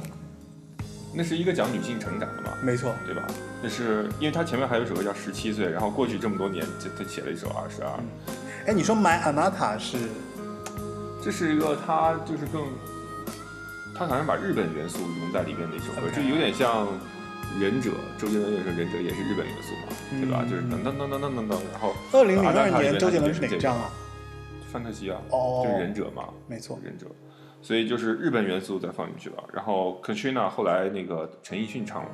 那是一个讲女性成长的嘛，没错，对吧？那是因为他前面还有一首歌叫《十七岁》，然后过去这么多年，就他写了一首《二十二》，哎，你说 My Anata 是这是一个他就是更，他好像把日本元素融在里面的一首歌就有点像忍者，周杰伦有首忍者也是日本元素嘛，对吧？嗯就是噔噔噔噔噔噔噔，然后二零零二年周杰伦是哪张啊？范特西啊，哦就是忍者嘛，没错，忍者，所以就是日本元素再放进去了。然后 Katrina 后来那个陈奕迅唱了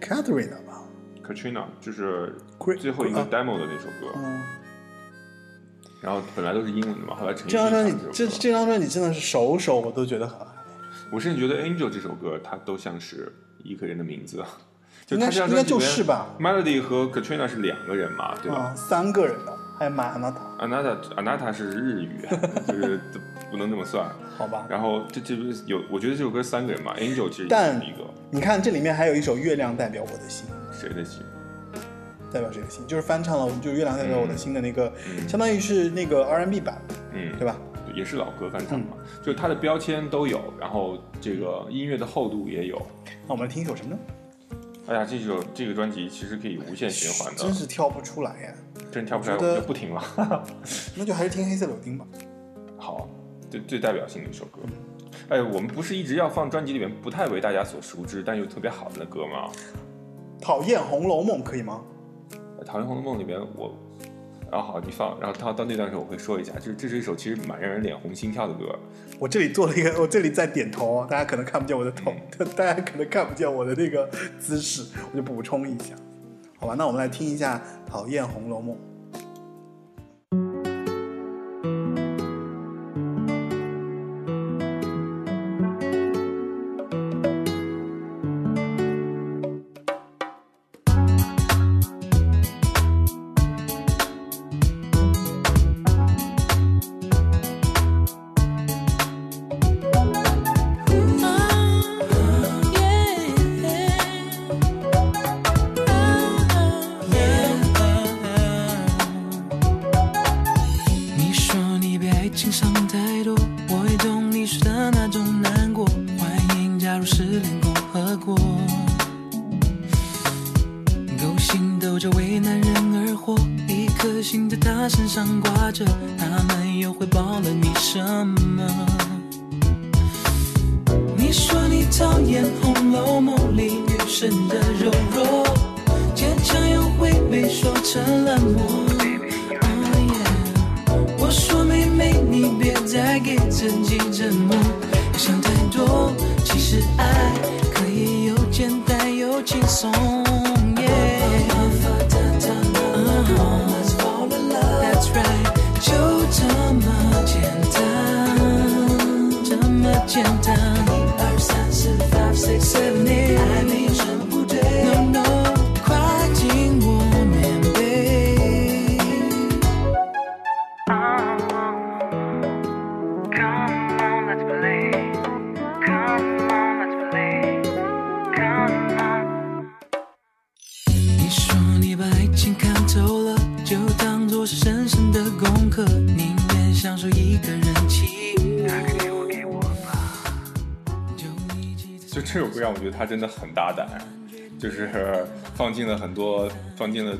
katherine 吧？Katrina，就是最后一个啊 demo 的那首歌，嗯，然后本来都是英文的嘛，后来陈奕这张专辑这这张专辑真的是首首我都觉得很我甚至觉得 Angel 这首歌它都像是一个人的名字，就他应该是应该这张专辑里面就是吧？Melody 和 Katrina 是两个人嘛，对吧？啊，三个人的，还有 My Anata，Anata Anata 是日语，就是不能这么算。好吧？然后这这不是有，我觉得这首歌三个人嘛，Angel 其实但是一个你看这里面还有一首《月亮代表我的心》，谁的心？代表谁的心？就是翻唱了，就是《月亮代表我的心》的那个，嗯相当于是那个 R&B 版，嗯，对吧？也是老歌翻唱嘛，就是它的标签都有，然后这个音乐的厚度也有。那我们来听一首什么呢？哎呀，这首这个专辑其实可以无限循环的，真是挑不出来呀，真挑不出来，我我就不听了。那就还是听黑色柳丁吧。好，最最代表性的一首歌。哎，我们不是一直要放专辑里面不太为大家所熟知，但又特别好的歌吗？讨厌《红楼梦》可以吗？《讨厌红楼梦》里边我，然后好你放，然后到到那段时候我会说一下，就是这是一首其实蛮让人脸红心跳的歌。我这里做了一个，我这里在点头，大家可能看不见我的头，嗯 大家可能看不见我的那个姿势，我就补充一下，好吧？那我们来听一下《讨厌红楼梦》。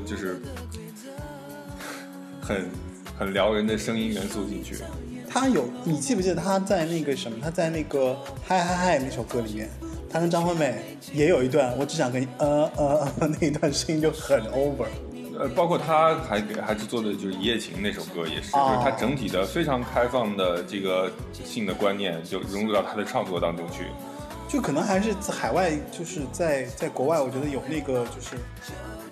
就是很很撩人的声音元素进去。他有，你记不记得他在那个什么？他在那个《嗨嗨嗨》那首歌里面，他跟张惠妹也有一段，我只想跟你呃呃呃 那一段声音就很 over。呃，包括他还给还是做的就是《一夜情》那首歌也是，哦就是他整体的非常开放的这个性的观念就融入到他的创作当中去。就可能还是在海外，就是在在国外，我觉得有那个就是，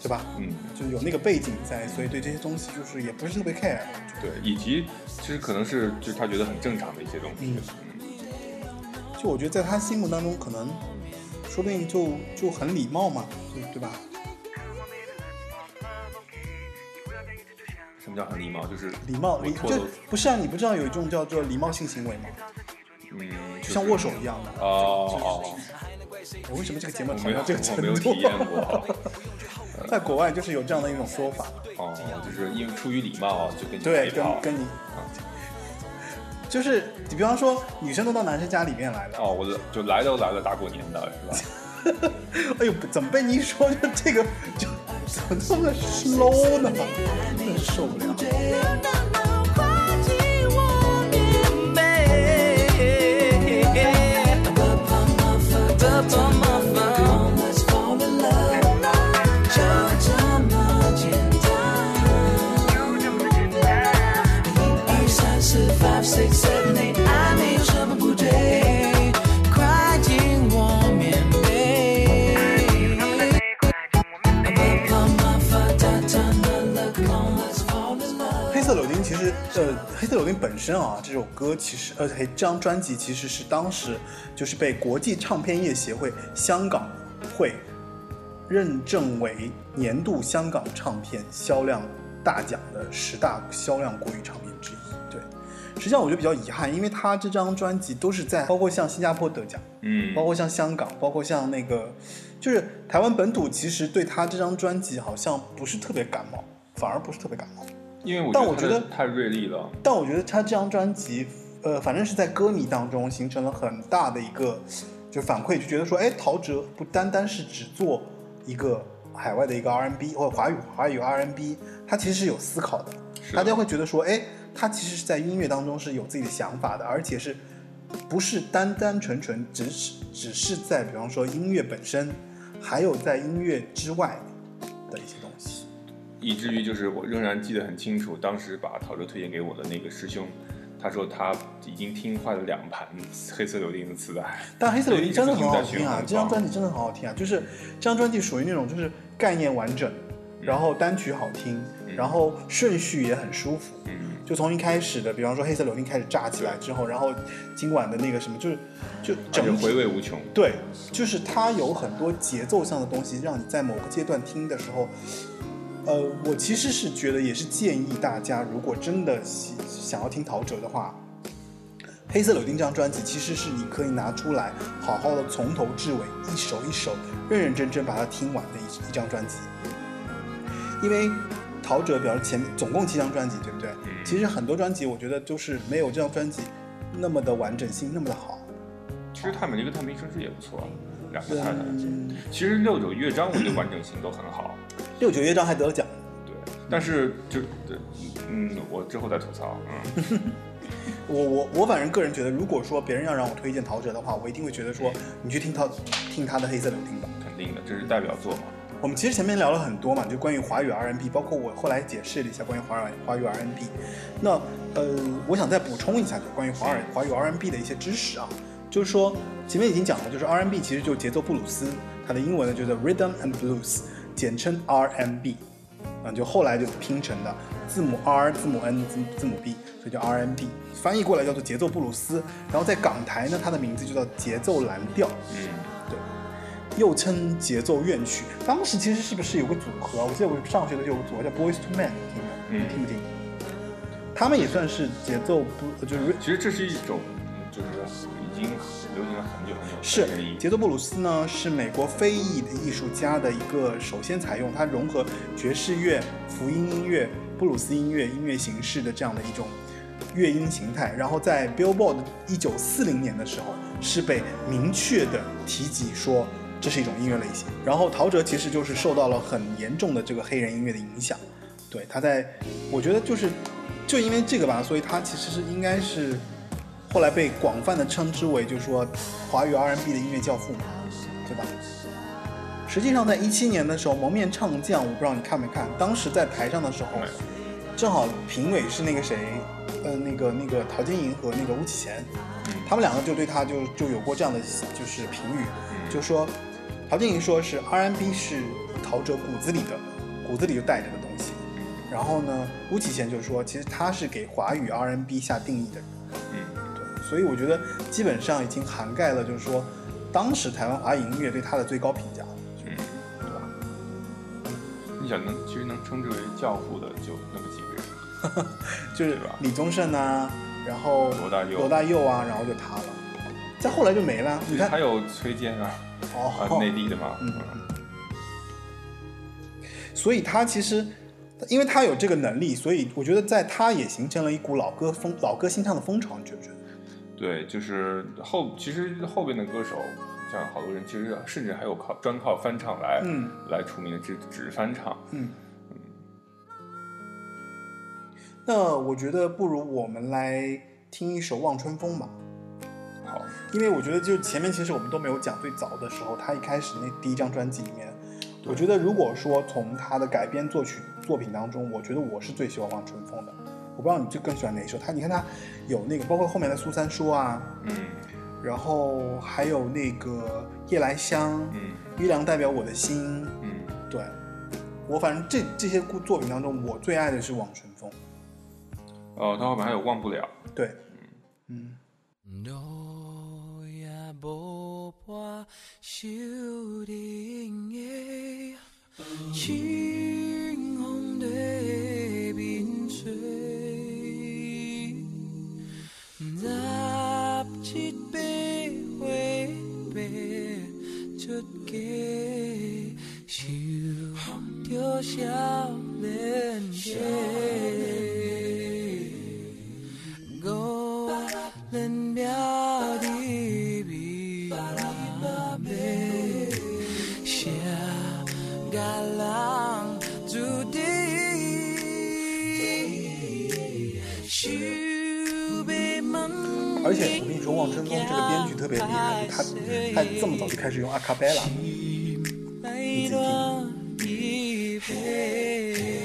对吧？嗯，就有那个背景在，所以对这些东西就是也不是特别 care。对，以及其实可能是就是他觉得很正常的一些东西。嗯嗯就我觉得在他心目当中，可能说不定就就很礼貌嘛，就对吧？什么叫很礼貌？就是礼貌礼就不是啊，你不知道有一种叫做礼貌性行为吗？嗯，就像握手一样的。哦哦，我为什么这个节目我没有谈到这个程度？我没有体验过。在国外就是有这样的一种说法，哦，就是因为出于礼貌就跟你对，跟跟你，就是你比方说女生都到男生家里面来了，哦，我就来都来了，大过年的是吧？哎呦，怎么被你一说就这个就怎么这么 slow 呢？真受不了。身啊，这首歌其实，呃，嘿这张专辑其实是当时就是被国际唱片业协会香港会认证为年度香港唱片销量大奖的十大销量国语唱片之一。对，实际上我觉得比较遗憾，因为他这张专辑都是在包括像新加坡得奖，嗯，包括像香港，包括像那个，就是台湾本土，其实对他这张专辑好像不是特别感冒，反而不是特别感冒。因为我但我觉得太锐利了。但我觉得他这张专辑，呃，反正是在歌迷当中形成了很大的一个就反馈，就觉得说，哎，陶喆不单单是只做一个海外的一个 R&B 或者华语华语 R&B，他其实是有思考的。是大家会觉得说，哎，他其实是在音乐当中是有自己的想法的，而且是不是单单纯纯只是只是在比方说音乐本身，还有在音乐之外的一些。以至于就是我仍然记得很清楚，当时把陶喆推荐给我的那个师兄，他说他已经听坏了两盘黑色柳丁的磁带。但黑色柳丁真的很好听啊！这张专辑真的很好听啊！就是这张专辑属于那种就是概念完整，然后单曲好听，然后顺序也很舒服。嗯，就从一开始的，比方说黑色柳丁开始炸起来之后，然后今晚的那个什么，就是就整体回味无穷。对，就是它有很多节奏上的东西，让你在某个阶段听的时候，呃，我其实是觉得也是建议大家，如果真的喜想要听陶喆的话，《黑色柳丁》这张专辑其实是你可以拿出来，好好的从头至尾，一首一首，认认真真把它听完的一一张专辑。因为陶喆，比方说前总共七张专辑，对不对？嗯其实很多专辑我觉得都是没有这张专辑那么的完整性，那么的好。其实他们这个探明声势也不错，两个太太。嗯，其实六九乐章我觉得完整性都很好，六九乐章还得了奖。对。但是就嗯，我之后再吐槽。嗯，我我我反正个人觉得，如果说别人要让我推荐陶喆的话，我一定会觉得说，你去听他听他的《黑色柳丁》吧。肯定的，这是代表作嘛。我们其实前面聊了很多嘛，就关于华语 R&B，包括我后来解释了一下关于华语华语 R&B。那呃，我想再补充一下，就关于华语华语 R&B 的一些知识啊，就是说前面已经讲了，就是 R&B 其实就是节奏布鲁斯，它的英文呢就是 Rhythm and Blues，简称 R&B，啊，就后来就拼成的字母 R、字母 N、字母字母 B，所以叫 R&B，翻译过来叫做节奏布鲁斯。然后在港台呢，它的名字就叫节奏蓝调。嗯，对，又称节奏乐曲。当时其实是不是有个组合啊？我记得我上学的时候有个组合叫 Boys to Men，听没，嗯听不听？他们也算是节奏不就是其实这是一种就是已经流行了很久很久是节奏布鲁斯呢，是美国非裔的艺术家的一个首先采用，它融合爵士乐、福音音乐、布鲁斯音乐音乐形式的这样的一种乐音形态。然后在 Billboard 一九四零年的时候，是被明确的提及说这是一种音乐类型。然后陶喆其实就是受到了很严重的这个黑人音乐的影响，对，他在，我觉得就是就因为这个吧，所以他其实是应该是后来被广泛的称之为就是说华语 R&B 的音乐教父嘛，对吧？实际上，在一七年的时候，《蒙面唱将》，我不知道你看没看，当时在台上的时候，正好评委是那个谁，呃，那个那个陶晶莹和那个巫启贤，他们两个就对他就就有过这样的就是评语，就说陶晶莹说是 R&B 是陶喆骨子里的，骨子里就带着的东西，然后呢，巫启贤就说其实他是给华语 R&B 下定义的人，嗯，对，所以我觉得基本上已经涵盖了，就是说当时台湾华语音乐对他的最高评价，嗯，对吧？你想能其实能称之为教父的就那么几个人，就是吧李宗盛啊，然后罗大佑罗大佑啊，然后就他了，再后来就没了。你看还，有崔健啊，啊哦，内地的嘛，嗯所以他其实，因为他有这个能力，所以我觉得在他也形成了一股老歌风、老歌新唱的风潮，你觉不觉得？对，就是后其实后边的歌手，像好多人其实甚至还有靠专靠翻唱来、嗯来出名的，只只是翻唱。嗯。那我觉得不如我们来听一首《望春风》吧。好，因为我觉得就前面其实我们都没有讲，最早的时候他一开始那第一张专辑里面，我觉得如果说从他的改编作曲作品当中，我觉得我是最喜欢《望春风》的。我不知道你最更喜欢哪一首？他你看他有那个，包括后面的《苏三说》啊，嗯然后还有那个《夜来香》，嗯月亮代表我的心，嗯，对我反正这这些作品当中，我最爱的是《望春风》。哦，他后面还有忘不了。对，嗯。路也无伴，守人的清风在面吹，十七八岁爬出家，受着少年家。五人庙的美马妹，下个人注定，而且我跟你说，《望春风》这个编剧特别厉害，他他这么早就开始用阿卡贝拉。来乱一杯。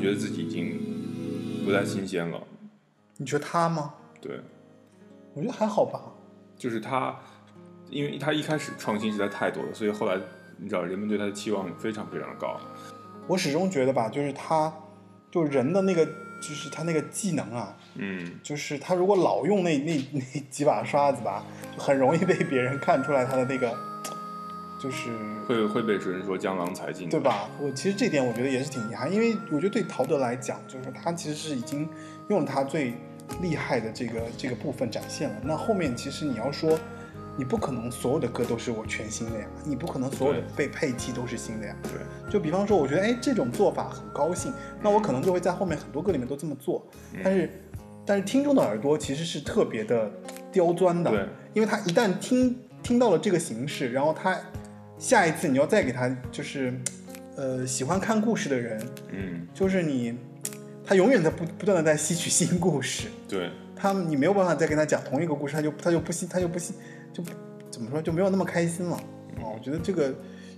觉得自己已经不再新鲜了。你觉得他吗？对，我觉得还好吧。就是他因为他一开始创新实在太多了，所以后来你知道人们对他的期望非常非常的高。我始终觉得吧，就是他，就人的那个，就是他那个技能啊，嗯，就是他如果老用那那那几把刷子吧，就很容易被别人看出来他的那个，就是会会被人说江郎才尽，对？吧？我其实这点我觉得也是挺遗憾，因为我觉得对陶德来讲，就是他其实是已经用了他最厉害的这个这个部分展现了。那后面其实你要说，你不可能所有的歌都是我全新的呀，你不可能所有的被配器都是新的呀。对，就比方说，我觉得哎这种做法很高兴，那我可能就会在后面很多歌里面都这么做。嗯但是，但是听众的耳朵其实是特别的刁钻的，对，因为他一旦听听到了这个形式，然后他下一次你要再给他就是，呃，喜欢看故事的人，嗯，就是你，他永远在不不断的在吸取新故事，对，他你没有办法再跟他讲同一个故事，他就他就不吸，他就不吸，就怎么说就没有那么开心了。哦，我觉得这个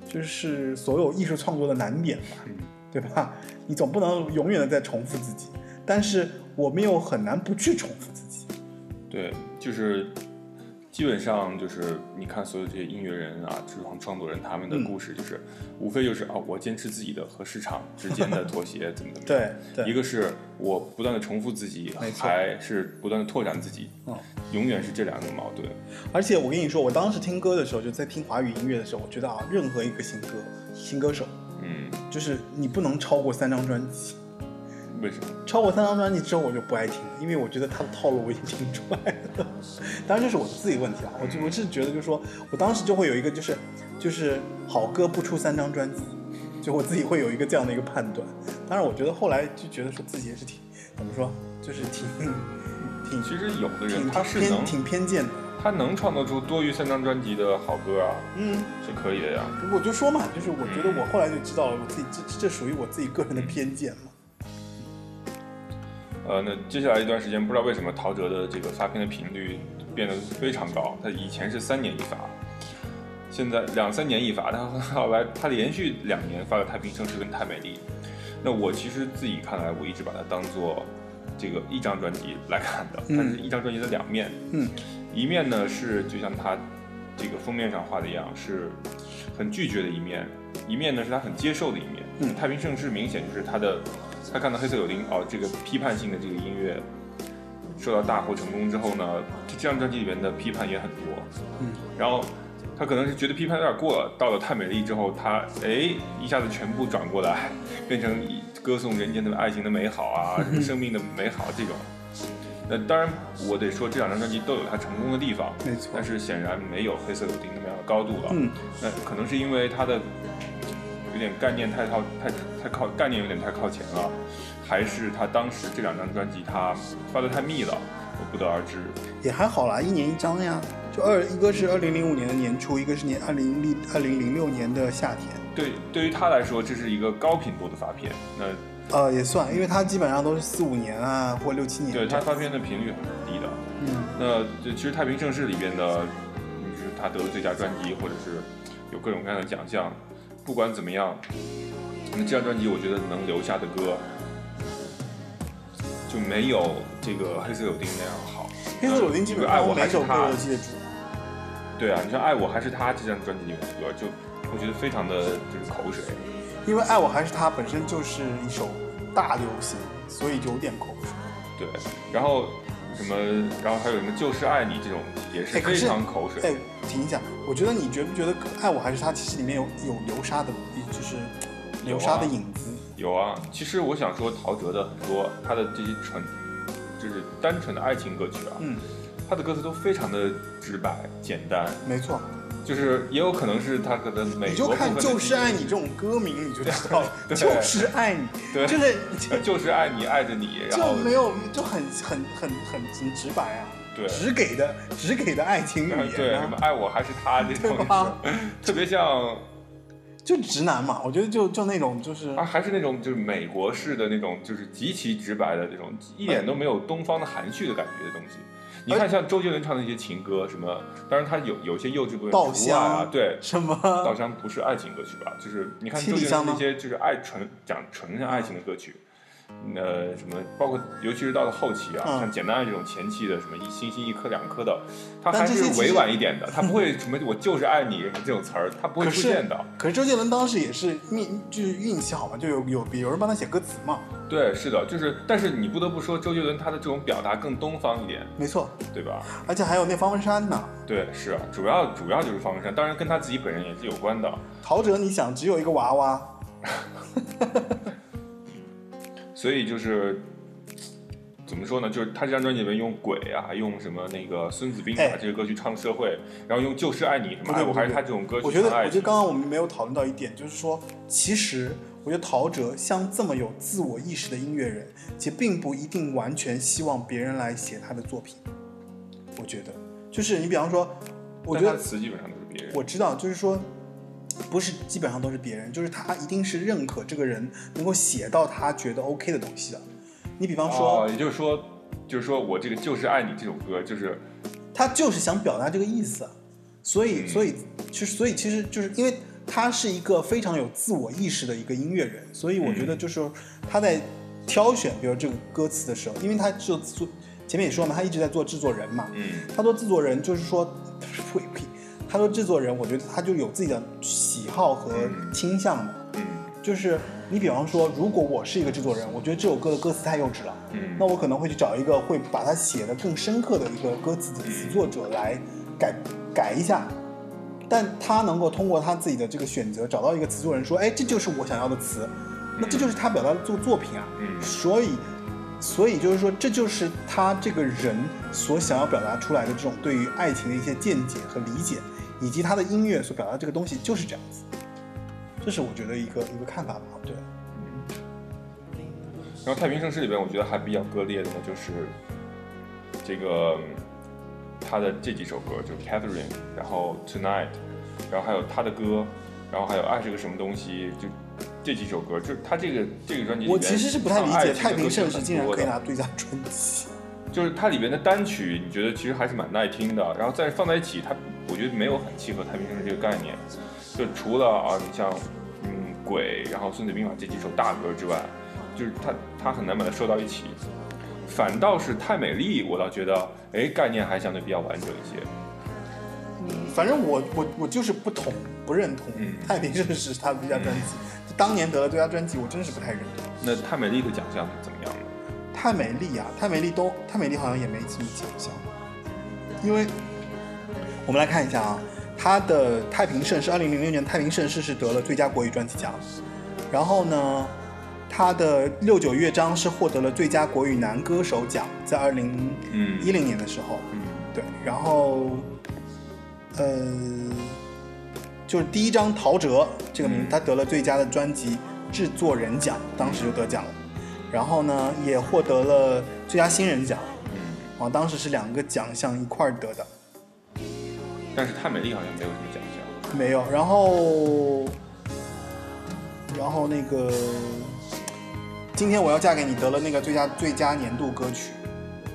就是所有艺术创作的难点吧，嗯对吧？你总不能永远的在重复自己，但是我们又很难不去重复自己。对，就是基本上就是你看所有这些音乐人啊，这种创作人他们的嗯故事，就是、无非就是啊，我坚持自己的和市场之间的妥协，怎么怎么样。对对，一个是我不断的重复自己还是不断的拓展自己，嗯永远是这两个矛盾。而且我跟你说，我当时听歌的时候，就在听华语音乐的时候，我觉得啊，任何一个新歌、新歌手，嗯，就是你不能超过三张专辑。为什么？超过三张专辑之后，我就不爱听了，因为我觉得他的套路我已经听出来了。当然这是我自己问题啊，我就我是觉得就是说我当时就会有一个就是就是好歌不出三张专辑，就我自己会有一个这样的一个判断。当然，我觉得后来就觉得说自己也是挺怎么说，就是挺挺其实有的人挺他是能偏挺偏见的。他能创作出多于三张专辑的好歌啊，嗯，是可以的呀。我就说嘛，就是我觉得我后来就知道了，我自己这这属于我自己个人的偏见嘛。呃，那接下来一段时间，不知道为什么陶喆的这个发片的频率变得非常高。他以前是三年一发，现在两三年一发，他后来他连续两年发了《太平盛世》跟《太美丽》。那我其实自己看来，我一直把它当做这个一张专辑来看的，嗯它是一张专辑的两面。嗯，一面呢是就像他这个封面上画的一样，是很拒绝的一面；一面呢是他很接受的一面。嗯太平盛世明显就是他的，他看到黑色柳丁哦，这个批判性的这个音乐受到大获成功之后呢，这这张专辑里面的批判也很多。嗯，然后他可能是觉得批判有点过了，到了太美丽之后，他哎一下子全部转过来，变成歌颂人间的爱情的美好啊，什么生命的美好这种。那当然，我得说这两张专辑都有它成功的地方，没错但是显然没有黑色柳丁那么样的高度了。嗯，那可能是因为它的有点概念太靠太太靠概念有点太靠前了，还是他当时这两张专辑他发的太密了，我不得而知。也还好啦，一年一张呀。就二一个是二零零五年的年初，一个是年二零零二零零六年的夏天。对，对于他来说，这是一个高频度的发片。那呃，也算，因为他基本上都是四五年啊，或六七年。对他发片的频率很低的。嗯，那这其实《太平盛世》里边的，嗯就是他得了最佳专辑，或者是有各种各样的奖项。不管怎么样，那这张专辑我觉得能留下的歌，就没有这个黑色柳丁那样好。黑色柳丁基本爱上我每首歌我还是他都，记得住。对啊，你像《爱我还是他》这张专辑里面的歌，就我觉得非常的就是口水。因为《爱我还是他》本身就是一首大流行，所以有点口水。对，然后什么，然后还有什么就是爱你这种也是非常口水。哎，停一下，我觉得你觉不觉得《爱我还是他》其实里面有有流沙的，就是流沙的影子。有啊，其实我想说，陶喆的很多他的这些纯，就是单纯的爱情歌曲啊，嗯，他的歌词都非常的直白简单，没错，就是也有可能是他可能美你就看《就是爱你》这种歌名，你就知 道 就是爱你，对就是就是爱你爱着你，然后就没有就很很很很很直白啊，对。只给的只给的爱情语对言啊，什么爱我还是他这种特别像就直男嘛，我觉得就就那种就是啊，还是那种就是美国式的那种，就是极其直白的这种，一点都没有东方的含蓄的感觉的东西。你看，像周杰伦唱的那些情歌，什么，当然他有有些幼稚部分稻除外啊香，对，什么稻香不是爱情歌曲吧？就是你看周杰伦那些就是爱纯讲纯爱情的歌曲，呃，什么，包括尤其是到了后期啊，嗯像简单的这种前期的什么一星星一颗两颗的，它还是委婉一点的，它不会 什么我就是爱你这种词儿，它不会出现的。可是周杰伦当时也是命，就是运气好嘛，就有有有人帮他写歌词嘛，对，是的，就是，但是你不得不说，周杰伦他的这种表达更东方一点，没错，对吧？而且还有那方文山呢。对，是啊，主要主要就是方文山，当然跟他自己本人也是有关的。陶喆，你想只有一个娃娃，所以就是怎么说呢？就是他这张专辑里面用鬼啊，用什么那个《孙子兵法哎》这些歌去唱社会，然后用就是爱你什么爱我，不对不对还是他这种歌曲我觉得。我觉得刚刚我们没有讨论到一点，就是说，其实我觉得陶喆像这么有自我意识的音乐人，其实并不一定完全希望别人来写他的作品。我觉得，就是你比方说，我觉得的词基本上都是别人。我知道，就是说，不是基本上都是别人，就是他一定是认可这个人能够写到他觉得 OK 的东西的。你比方说，哦，也就是说，就是说我这个就是爱你这首歌，就是他就是想表达这个意思，所以，嗯。所以，其实，所以，其实就是因为他是一个非常有自我意识的一个音乐人，所以我觉得就是他在挑选，比如这个歌词的时候，因为他就做前面也说嘛，他一直在做制作人嘛，嗯。他做制作人就是说，呸呸，他说制作人，我觉得他就有自己的喜好和嗯倾向嘛，嗯就是你比方说，如果我是一个制作人，我觉得这首歌的歌词太幼稚了。嗯。那我可能会去找一个会把它写的更深刻的一个歌词的词作者来改改一下，但他能够通过他自己的这个选择找到一个词作人说，哎，这就是我想要的词，那这就是他表达的作作品啊。嗯。所以，所以就是说，这就是他这个人所想要表达出来的这种对于爱情的一些见解和理解，以及他的音乐所表达的这个东西就是这样子。这是我觉得一个一个看法吧，对。然后《太平盛世》里边，我觉得还比较割裂的呢，就是这个他的这几首歌，就是《Catherine》，然后《Tonight》，然后还有他的歌，然后还有《爱是个什么东西》，就这几首歌，就是他这个这个专辑我其实是不太理解《太平盛世》竟然可以拿最佳专辑。就是它里边的单曲，你觉得其实还是蛮耐听的，然后再放在一起，它我觉得没有很契合太平盛世这个概念。就除了啊，你像嗯鬼，然后孙子兵法这几首大歌之外，就是它它很难把它收到一起。反倒是太美丽，我倒觉得哎概念还相对比较完整一些。嗯反正我我我就是不同不认同嗯《太平盛世》他的最佳专辑，当年得了最佳专辑，我真是不太认同。那太美丽的奖项怎么样呢？太美丽啊，太美丽都太美丽好像也没什么奖项，因为我们来看一下啊，他的《太平盛世》二零零六年《太平盛世》是得了最佳国语专辑奖，然后呢，他的六九乐章是获得了最佳国语男歌手奖，在二零嗯一零年的时候，嗯对，然后呃，就是第一张陶喆这个名，字他得了最佳的专辑制作人奖，当时就得奖了。然后呢，也获得了最佳新人奖，嗯，啊，当时是两个奖项一块儿得的，但是太美丽好像没有什么奖项。没有。然后，然后那个今天我要嫁给你得了那个最佳最佳年度歌曲。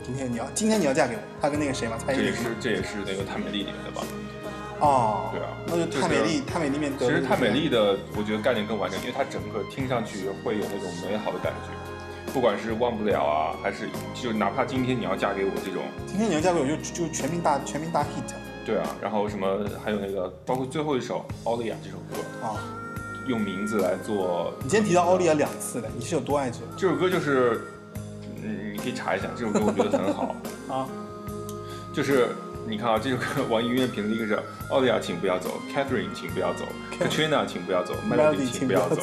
今天你要今天你要嫁给我，他跟那个谁嘛，蔡依林这也是这也是那个太美丽里面的吧？哦，对啊那就太美丽，太美丽面得了其实太美丽的，我觉得概念更完整，因为它整个听上去会有那种美好的感觉，不管是忘不了啊，还是就哪怕今天你要嫁给我这种，今天你要嫁给我就就全民大全民大 hit 对啊，然后什么还有那个包括最后一首《奥利亚》这首歌，啊！用名字来做，你今天提到奥利亚两次了，你是有多爱这个这首歌就是，嗯，你可以查一下，这首歌我觉得很好，啊？就是你看啊，这首歌 网易云音乐评论一个是奥利亚，请不要走；Catherine，请不要走；Katrina，请不要走；Melody，请请不要走。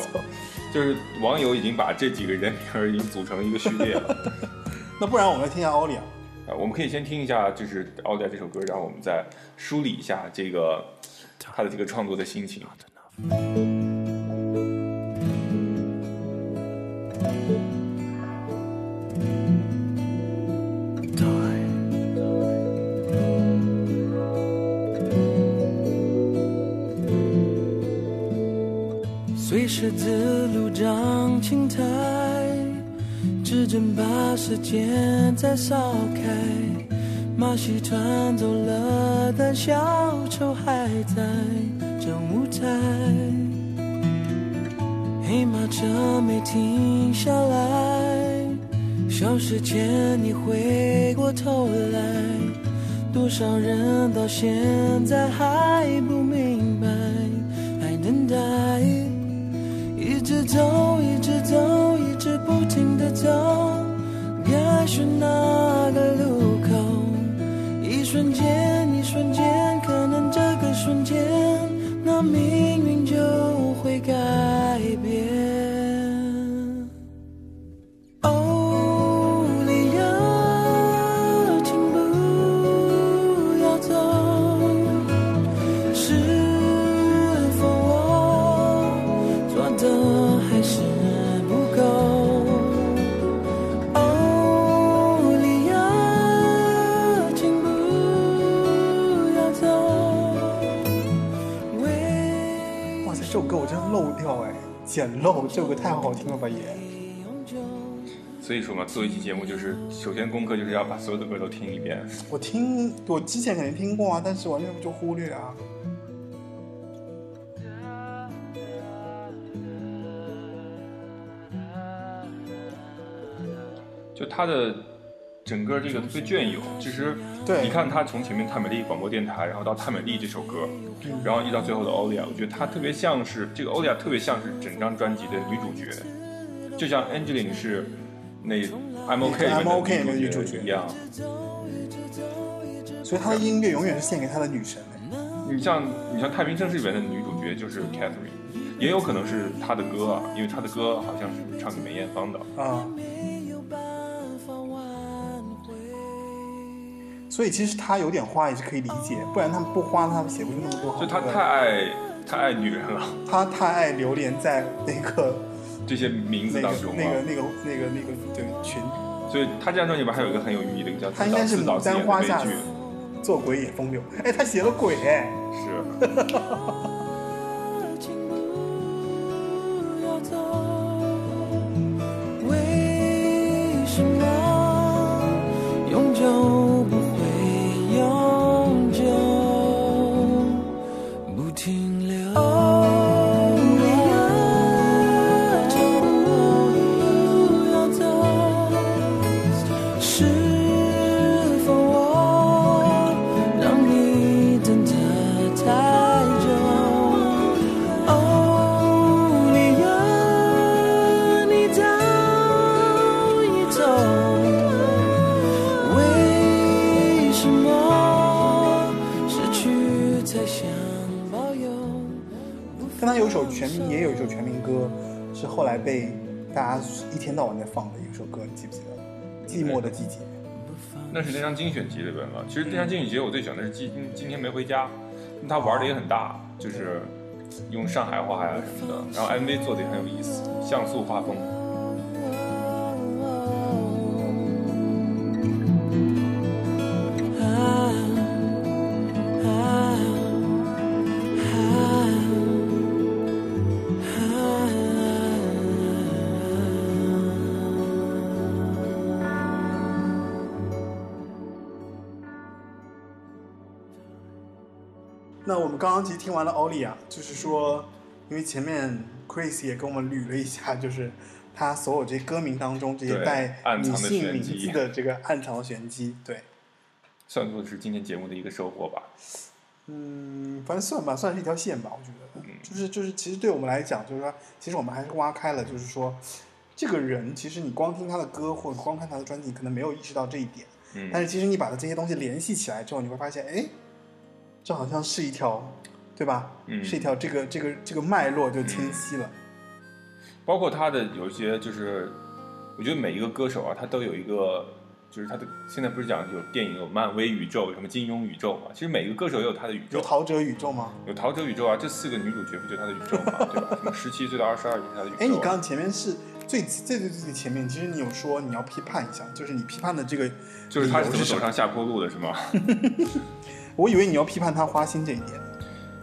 就是网友已经把这几个人名儿已经组成了一个序列了。那不然我们来听一下奥利亚。啊，我们可以先听一下，就是奥利亚这首歌，然后我们再梳理一下这个他的这个创作的心情。随十字路长青苔，指针把时间再扫开。马戏团走了，但小丑还在整舞台。黑马车没停下来，消失前你回过头来，多少人到现在还不明白，还等待，一直走，一直走，一直不停的走，该选哪个路口？一瞬间，一瞬间，可能这个瞬间，那命运就会改变。简陋，这首歌太好听了吧也。所以说嘛，做一期节目就是首先功课就是要把所有的歌都听一遍。我听，我之前肯定听过啊，但是完全就忽略啊。就他的整个这个特别隽永，其实对你看他从前面泰美丽广播电台，然后到泰美丽这首歌，然后一直到最后的欧利亚，我觉得他特别像是这个欧利亚特别像是整张专辑的女主角，就像 Angeline 是那 I'm OK 里面的的女主角一样。所以他的音乐永远是献给他的女神哎。你像你像太平盛世里面的女主角就是 Catherine，也有可能是他的歌啊，因为他的歌好像是唱给梅艳芳的。啊、没所以其实他有点花也是可以理解，不然他们不花，他们写不出那么多好歌。就他太爱太爱女人了，他太爱流连在那个 这些名字当中啊。那个那个那个那个对群，所以他这张专辑里面还有一个很有寓意的，一个叫他应该是牡丹花下剧，做鬼也风流。哎，他写了鬼哎，是 后来被大家一天到晚在放的一首歌，你记不记得？寂寞的季节。那是那张精选集里边了。其实那张精选集我最喜欢的是今今天没回家，他玩的也很大，就是用上海话呀什么的，然后 MV 做的也很有意思，像素画风。们刚刚其实听完了奥利亚，就是说，因为前面 Chris 也跟我们捋了一下，就是他所有这些歌名当中这些带女性名字的这个暗藏的玄机，对，算作是今天节目的一个收获吧。嗯，反正算吧，算是一条线吧，我觉得，嗯。就是就是，其实对我们来讲，就是说，其实我们还是挖开了，就是说，这个人其实你光听他的歌或者光看他的专辑，可能没有意识到这一点，嗯，但是其实你把他这些东西联系起来之后，你会发现，哎，这好像是一条，对吧？嗯是一条这个这个这个脉络就清晰了。包括他的有一些就是，我觉得每一个歌手啊，他都有一个，就是他的现在不是讲有电影有漫威宇宙，有什么金庸宇宙嘛？其实每个歌手也有他的宇宙，有陶喆宇宙吗？有陶喆宇宙啊，这四个女主角不就他的宇宙嘛，对吧？什么十七岁到二十二也是他的宇宙啊。哎，你刚刚前面是最最最最前面，其实你有说你要批判一下，就是你批判的这个，就是他是怎么理由是走上下坡路的，是吗？我以为你要批判他花心这一点。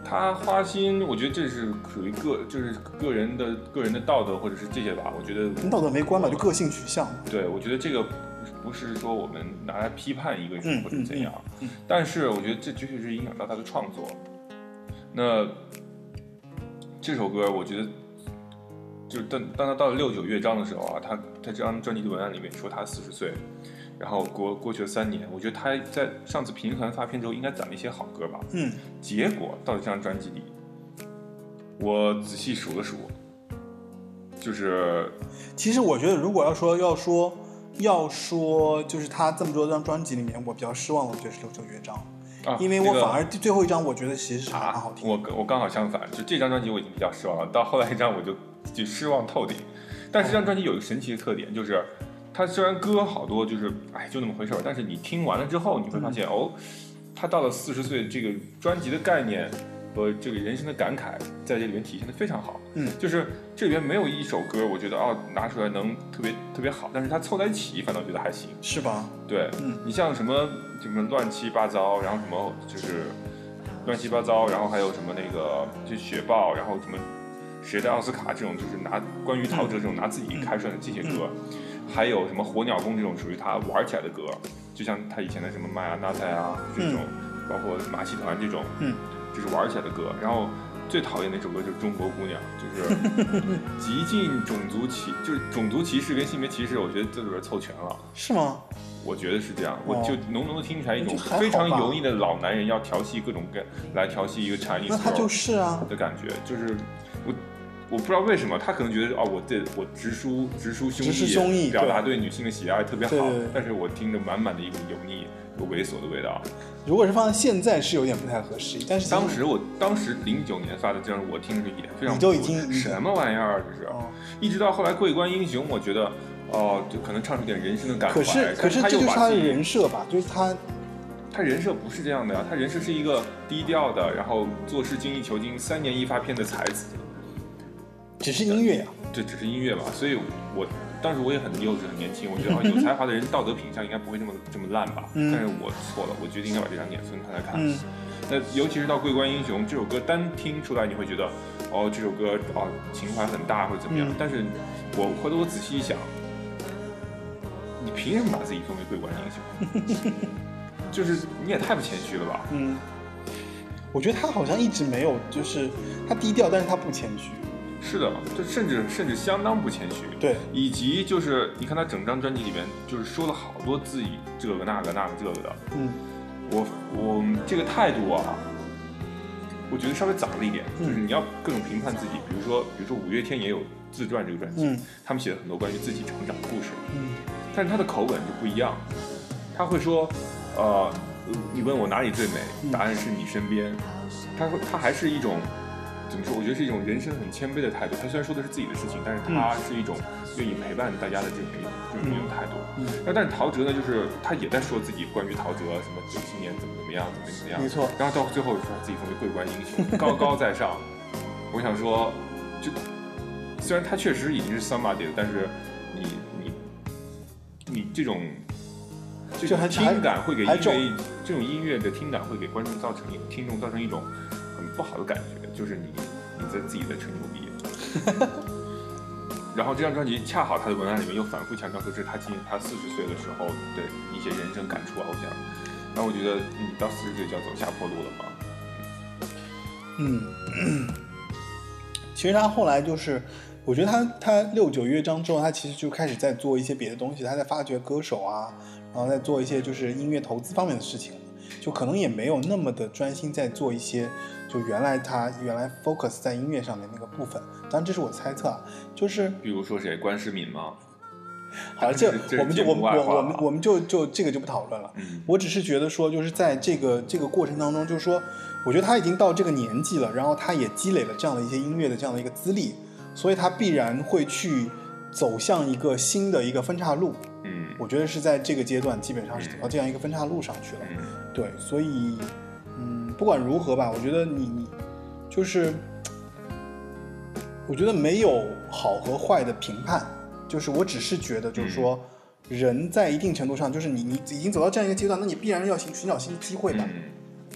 他花心，我觉得这是属于个，就是个人的个人的道德或者是这些吧。我觉得跟道德没关吧，就个性取向。对，我觉得这个不是说我们拿来批判一个人嗯或者怎样，嗯嗯但是我觉得这确实是影响到他的创作。那这首歌，我觉得就是当当他到了六九乐章的时候啊，他他这张专辑的文案里面说他四十岁，然后过过去了三年，我觉得他在上次平衡发片之后应该攒了一些好歌吧。嗯，结果到这张专辑里，我仔细数了数，就是其实我觉得，如果要说要说要说，就是他这么多张专辑里面，我比较失望的，我觉得是六九乐章，啊，因为我反而最后一张我觉得其实是蛮啊好，听的。我我刚好相反，就这张专辑我已经比较失望了，到后来一张我就就失望透顶。但是这张专辑有一个神奇的特点，就是它虽然歌好多就是哎就那么回事儿，但是你听完了之后，你会发现、哦，他到了四十岁，这个专辑的概念和这个人生的感慨在这里面体现的非常好。嗯就是这里面没有一首歌我觉得哦拿出来能特别特别好，但是它凑在一起反倒觉得还行。是吧？对，嗯你像什么什么乱七八糟，然后什么就是乱七八糟，然后还有什么那个就雪豹，然后什么谁的奥斯卡这种，就是拿关于陶喆这种拿自己开出来的这些歌，还有什么火鸟宫这种属于他玩起来的歌，就像他以前的什么玛雅纳塞啊这种，包括马戏团这种，嗯，就是玩起来的歌，然后。最讨厌的一首歌就是《中国姑娘》，就是 极尽种族歧，就是种族歧视跟性别歧视，我觉得这里边凑全了。是吗？我觉得是这样，我哦就浓浓的听出来一种非常油腻的老男人要调戏各种各来调戏一个 Chinese 那他就是啊，的感觉，就是我我不知道为什么他可能觉得哦，我对我直抒直抒胸臆表达对女性的喜爱特别好但是我听着满满的一股油腻和猥琐的味道。如果是放在现在是有点不太合适，但是当时我当时零九年发的这张，我听着也非常你都已经什么玩意儿啊这是，哦，一直到后来《桂冠英雄》，我觉得哦，就可能唱出点人生的感怀，可是可是这就是他的人设吧，就是他他人设不是这样的呀，他人设是一个低调的，然后做事精益求精、三年一发片的才子。只是音乐呀、这只是音乐吧，所以我当时我也很幼稚、很年轻，我觉得啊有才华的人道德品相应该不会这么这么烂吧。嗯但是我错了，我决定应该把这张脸分开来看。嗯那尤其是到《桂冠英雄》这首歌，单听出来你会觉得，哦，这首歌哦情怀很大或者怎么样。嗯但是我回头我仔细一想，你凭什么把自己封为桂冠英雄？就是你也太不谦虚了吧？嗯，我觉得他好像一直没有，就是他低调，但是他不谦虚。是的，就甚至甚至相当不谦虚。对，以及就是你看他整张专辑里面，就是说了好多自己这个那个那个这个的，嗯。我我这个态度啊，我觉得稍微早了一点，嗯就是你要各种评判自己，比如说比如说五月天也有自传这个专辑，嗯。他们写了很多关于自己成长的故事，嗯。但是他的口吻就不一样，他会说，呃，你问我哪里最美，嗯。答案是你身边，他会他还是一种。怎么说？我觉得是一种人生很谦卑的态度。他虽然说的是自己的事情，但是他是一种愿意陪伴大家的这种一种这种一种态度。嗯，那但是陶喆呢，就是他也在说自己关于陶喆什么九七年怎么怎么样，怎么怎么样。没错。然后到最后说自己成为桂冠英雄，高高在上。我想说，就虽然他确实已经是 somebody 了，但是你你你这种这种就听感会给音还重乐这种音乐的听感会给观众造成听众造成一种很不好的感觉，就是你你在自己在吹牛逼。然后这张专辑恰好他的文案里面又反复强调说这是他今年他四十岁的时候的一些人生感触啊，我想，然后我觉得你到四十岁就要走下坡路了嘛。嗯，其实他后来就是，我觉得他他六九乐章之后，他其实就开始在做一些别的东西，他在发掘歌手啊，然后在做一些就是音乐投资方面的事情，就可能也没有那么的专心在做一些就原来他原来 focus 在音乐上面那个部分。当然这是我猜测啊，就是比如说谁，关诗敏吗？好了，这 我们就我们我我们我们就就这个就不讨论了。嗯我只是觉得说，就是在这个这个过程当中，就是说，我觉得他已经到这个年纪了，然后他也积累了这样的一些音乐的这样的一个资历，所以他必然会去走向一个新的一个分岔路。嗯我觉得是在这个阶段，基本上是走到这样一个分岔路上去了。嗯对，所以，嗯，不管如何吧，我觉得你你就是，我觉得没有好和坏的评判，就是我只是觉得，就是说，人在一定程度上，就是你你已经走到这样一个阶段，那你必然要寻寻找新的机会吧。嗯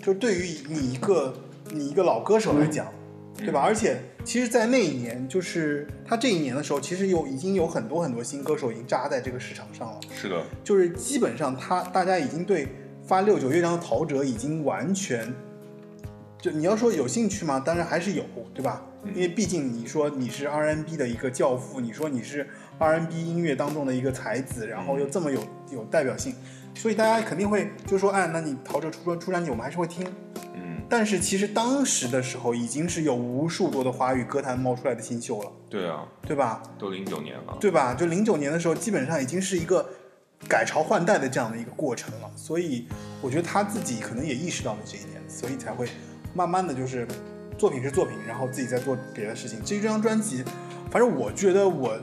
就是对于你一个你一个老歌手来讲，对吧？而且其实，在那一年，就是他这一年的时候，其实有已经有很多很多新歌手已经扎在这个市场上了。是的，就是基本上他大家已经对发六九乐章的陶喆已经完全就你要说有兴趣吗？当然还是有，对吧？嗯因为毕竟你说你是 R&B 的一个教父，你说你是 R&B 音乐当中的一个才子，然后又这么有有代表性，所以大家肯定会就说，哎，那你陶喆出专出专辑，我们还是会听。嗯，但是其实当时的时候，已经是有无数多的华语歌坛冒出来的新秀了，对啊，对吧？都零九年了，对吧？就零九年的时候，基本上已经是一个改朝换代的这样的一个过程了。所以我觉得他自己可能也意识到了这一点，所以才会慢慢的就是作品是作品，然后自己在做别的事情。至于这张专辑，反正我觉得我，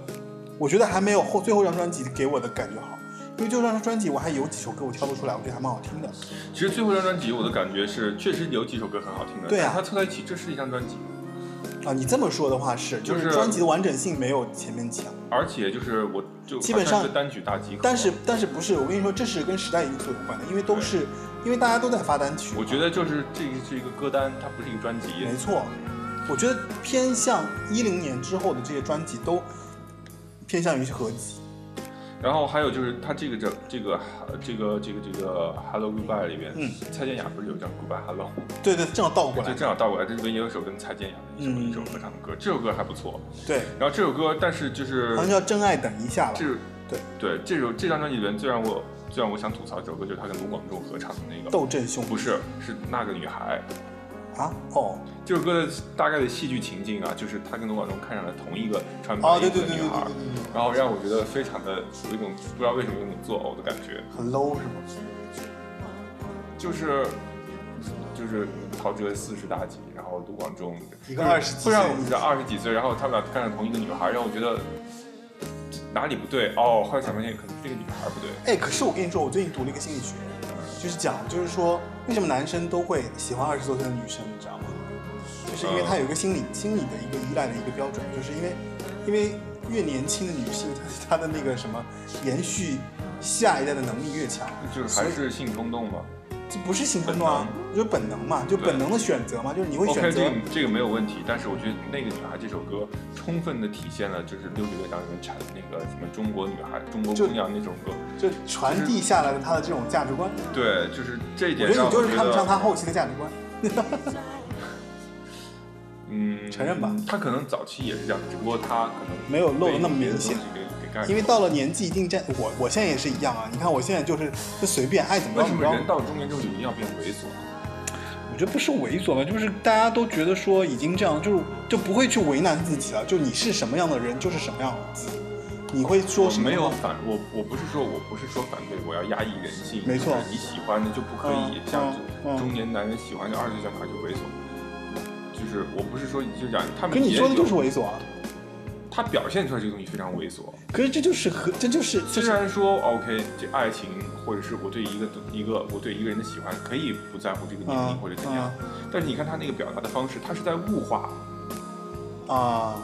我觉得还没有后最后一张专辑给我的感觉好，因为最后一张专辑我还有几首歌我挑不出来，我觉得还蛮好听的。其实最后一张专辑我的感觉是，确实有几首歌很好听的，对啊它凑在一起，这是一张专辑，啊，你这么说的话是，就就是是专辑的完整性没有前面强，而且就是我就基本上是单曲大集合，但是但是不是？我跟你说，这是跟时代因素有关的，因为都是因为大家都在发单曲。我觉得就是这个是一个歌单，它不是一个专辑，没错，我觉得偏向一零年之后的这些专辑都偏向于是合集。然后还有就是他这个这这个这个这个这个 Hello Goodbye 里边，嗯蔡健雅不是有一张 Goodbye Hello，对对，正好倒过来就来。正好倒过来，这里边也有一首跟蔡健雅的一首、嗯一首合唱的歌，这首歌还不错。对，然后这首歌，但是就是好像叫《真爱等一下》吧。这对对这首这张专辑里边最让我最让我想吐槽这首歌，就是他跟卢广仲合唱的那个，斗阵兄不是是那个女孩。啊，哦。这首歌的大概的戏剧情境啊，就是他跟卢广仲看上了同一个穿白哦，衣对对对对对服的女孩，然后让我觉得非常的有一种不知道为什么有种作呕的感觉，很 low 是吗？就是就是陶喆四十大几，然后卢广仲一个二十几岁会让我们知道二十几岁，然后他们俩看上同一个女孩，让我觉得哪里不对？哦，后来想发现可能是这个女孩不对，哎，可是我跟你说，我最近读了一个心理学，就是讲，就是说为什么男生都会喜欢二十多岁的女生，你知道吗？就是因为他有一个心理心理的一个依赖的一个标准，就是因为因为越年轻的女性，她她的那个什么延续下一代的能力越强，就是还是性冲动嘛。这不是性冲动啊，就是本能嘛，就本能的选择嘛，就是你会选择。这个这个没有问题，但是我觉得那个女孩这首歌充分的体现了就是六十乐章里面产那个什么中国女孩、中国姑娘那种歌，就传递下来的她的这种价值观。对，就是这一点让我觉得你就是看不上她后期的价值观。嗯，承认吧。她可能早期也是这样，只不过她可能没有露的那么明显因为到了年纪一定站，我我现在也是一样啊。你看我现在就是就随便爱怎么为着怎么着。什么人到了中年之后就一定要变猥琐？我觉得不是猥琐吧，就是大家都觉得说已经这样，就是就不会去为难自己了。就你是什么样的人，就是什么样的自己。你会说我什么？没有反我，我不是说我不是说反对，我要压抑人性。没错就是你喜欢的就不可以嗯像中年男人喜欢的二十岁小女孩就猥琐。就是我不是说你就讲他们也可你说的有就是猥琐啊。他表现出来这个东西非常猥琐。可是这就是和这就是就虽然说 OK，这爱情或者是我对一个一个我对一个人的喜欢，可以不在乎这个年龄嗯或者怎样，但是你看他那个表达的方式，他是在物化。啊，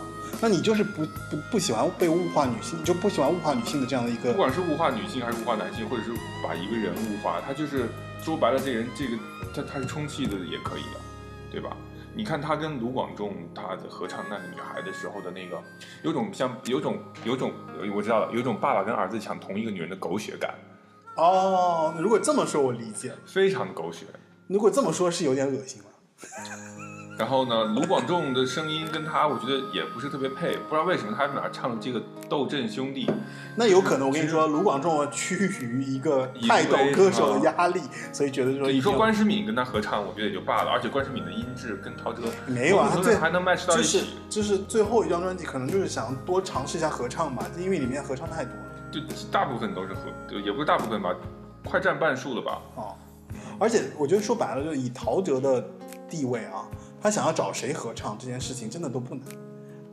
那你就是不不不喜欢被物化女性，你就不喜欢物化女性的这样的一个不管是物化女性还是物化男性，或者是把一个人物化，他就是说白了，这人这个他他是充气的也可以的，对吧？你看他跟卢广仲他的合唱《那个女孩》的时候的那个，有种像有种有种我知道了，有种爸爸跟儿子抢同一个女人的狗血感，哦。如果这么说，我理解了。非常狗血。如果这么说，是有点恶心了。然后呢，卢广仲的声音跟他，我觉得也不是特别配，不知道为什么他们俩唱这个《斗阵兄弟》，那有可能，我跟你说，卢广仲趋于一个以泰斗歌手的压力，所以觉得说你说关诗敏跟他合唱，我觉得也就罢了，而且关诗敏的音质跟陶喆没有啊，他最某种程度上还能 match 到就是一起，就是最后一张专辑，可能就是想多尝试一下合唱吧，因为里面合唱太多了就大部分都是合，就也不是大部分吧，快占半数了吧。哦。而且我觉得说白了，就以陶喆的地位啊，他想要找谁合唱这件事情真的都不难，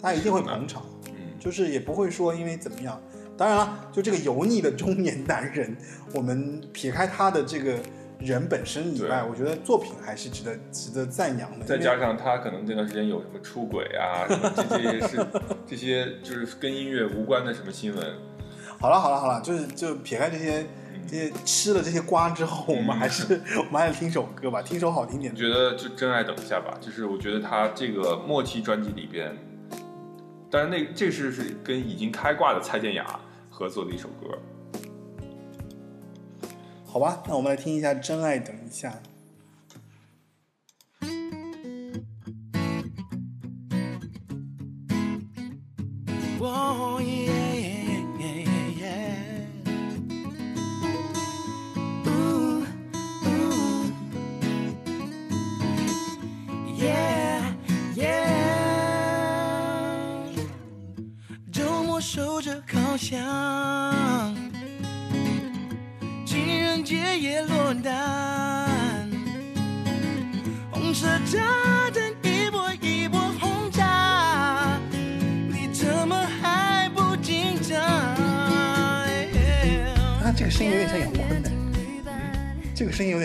他一定会捧场，嗯，就是也不会说因为怎么样。当然了，就这个油腻的中年男人，我们撇开他的这个人本身以外，我觉得作品还是值得值得赞扬的。再加上他可能这段时间有什么出轨啊，什么 这这些是这些就是跟音乐无关的什么新闻，好了好了好了，就是就撇开这些嗯这些吃了这些瓜之后，我们还是 我们还是听首歌吧，听首好听点的。我觉得就真爱等一下吧，就是我觉得他这个末期专辑里边，当然那这是是跟已经开挂的蔡健雅合作的一首歌，好吧，那我们来听一下《真爱等一下》。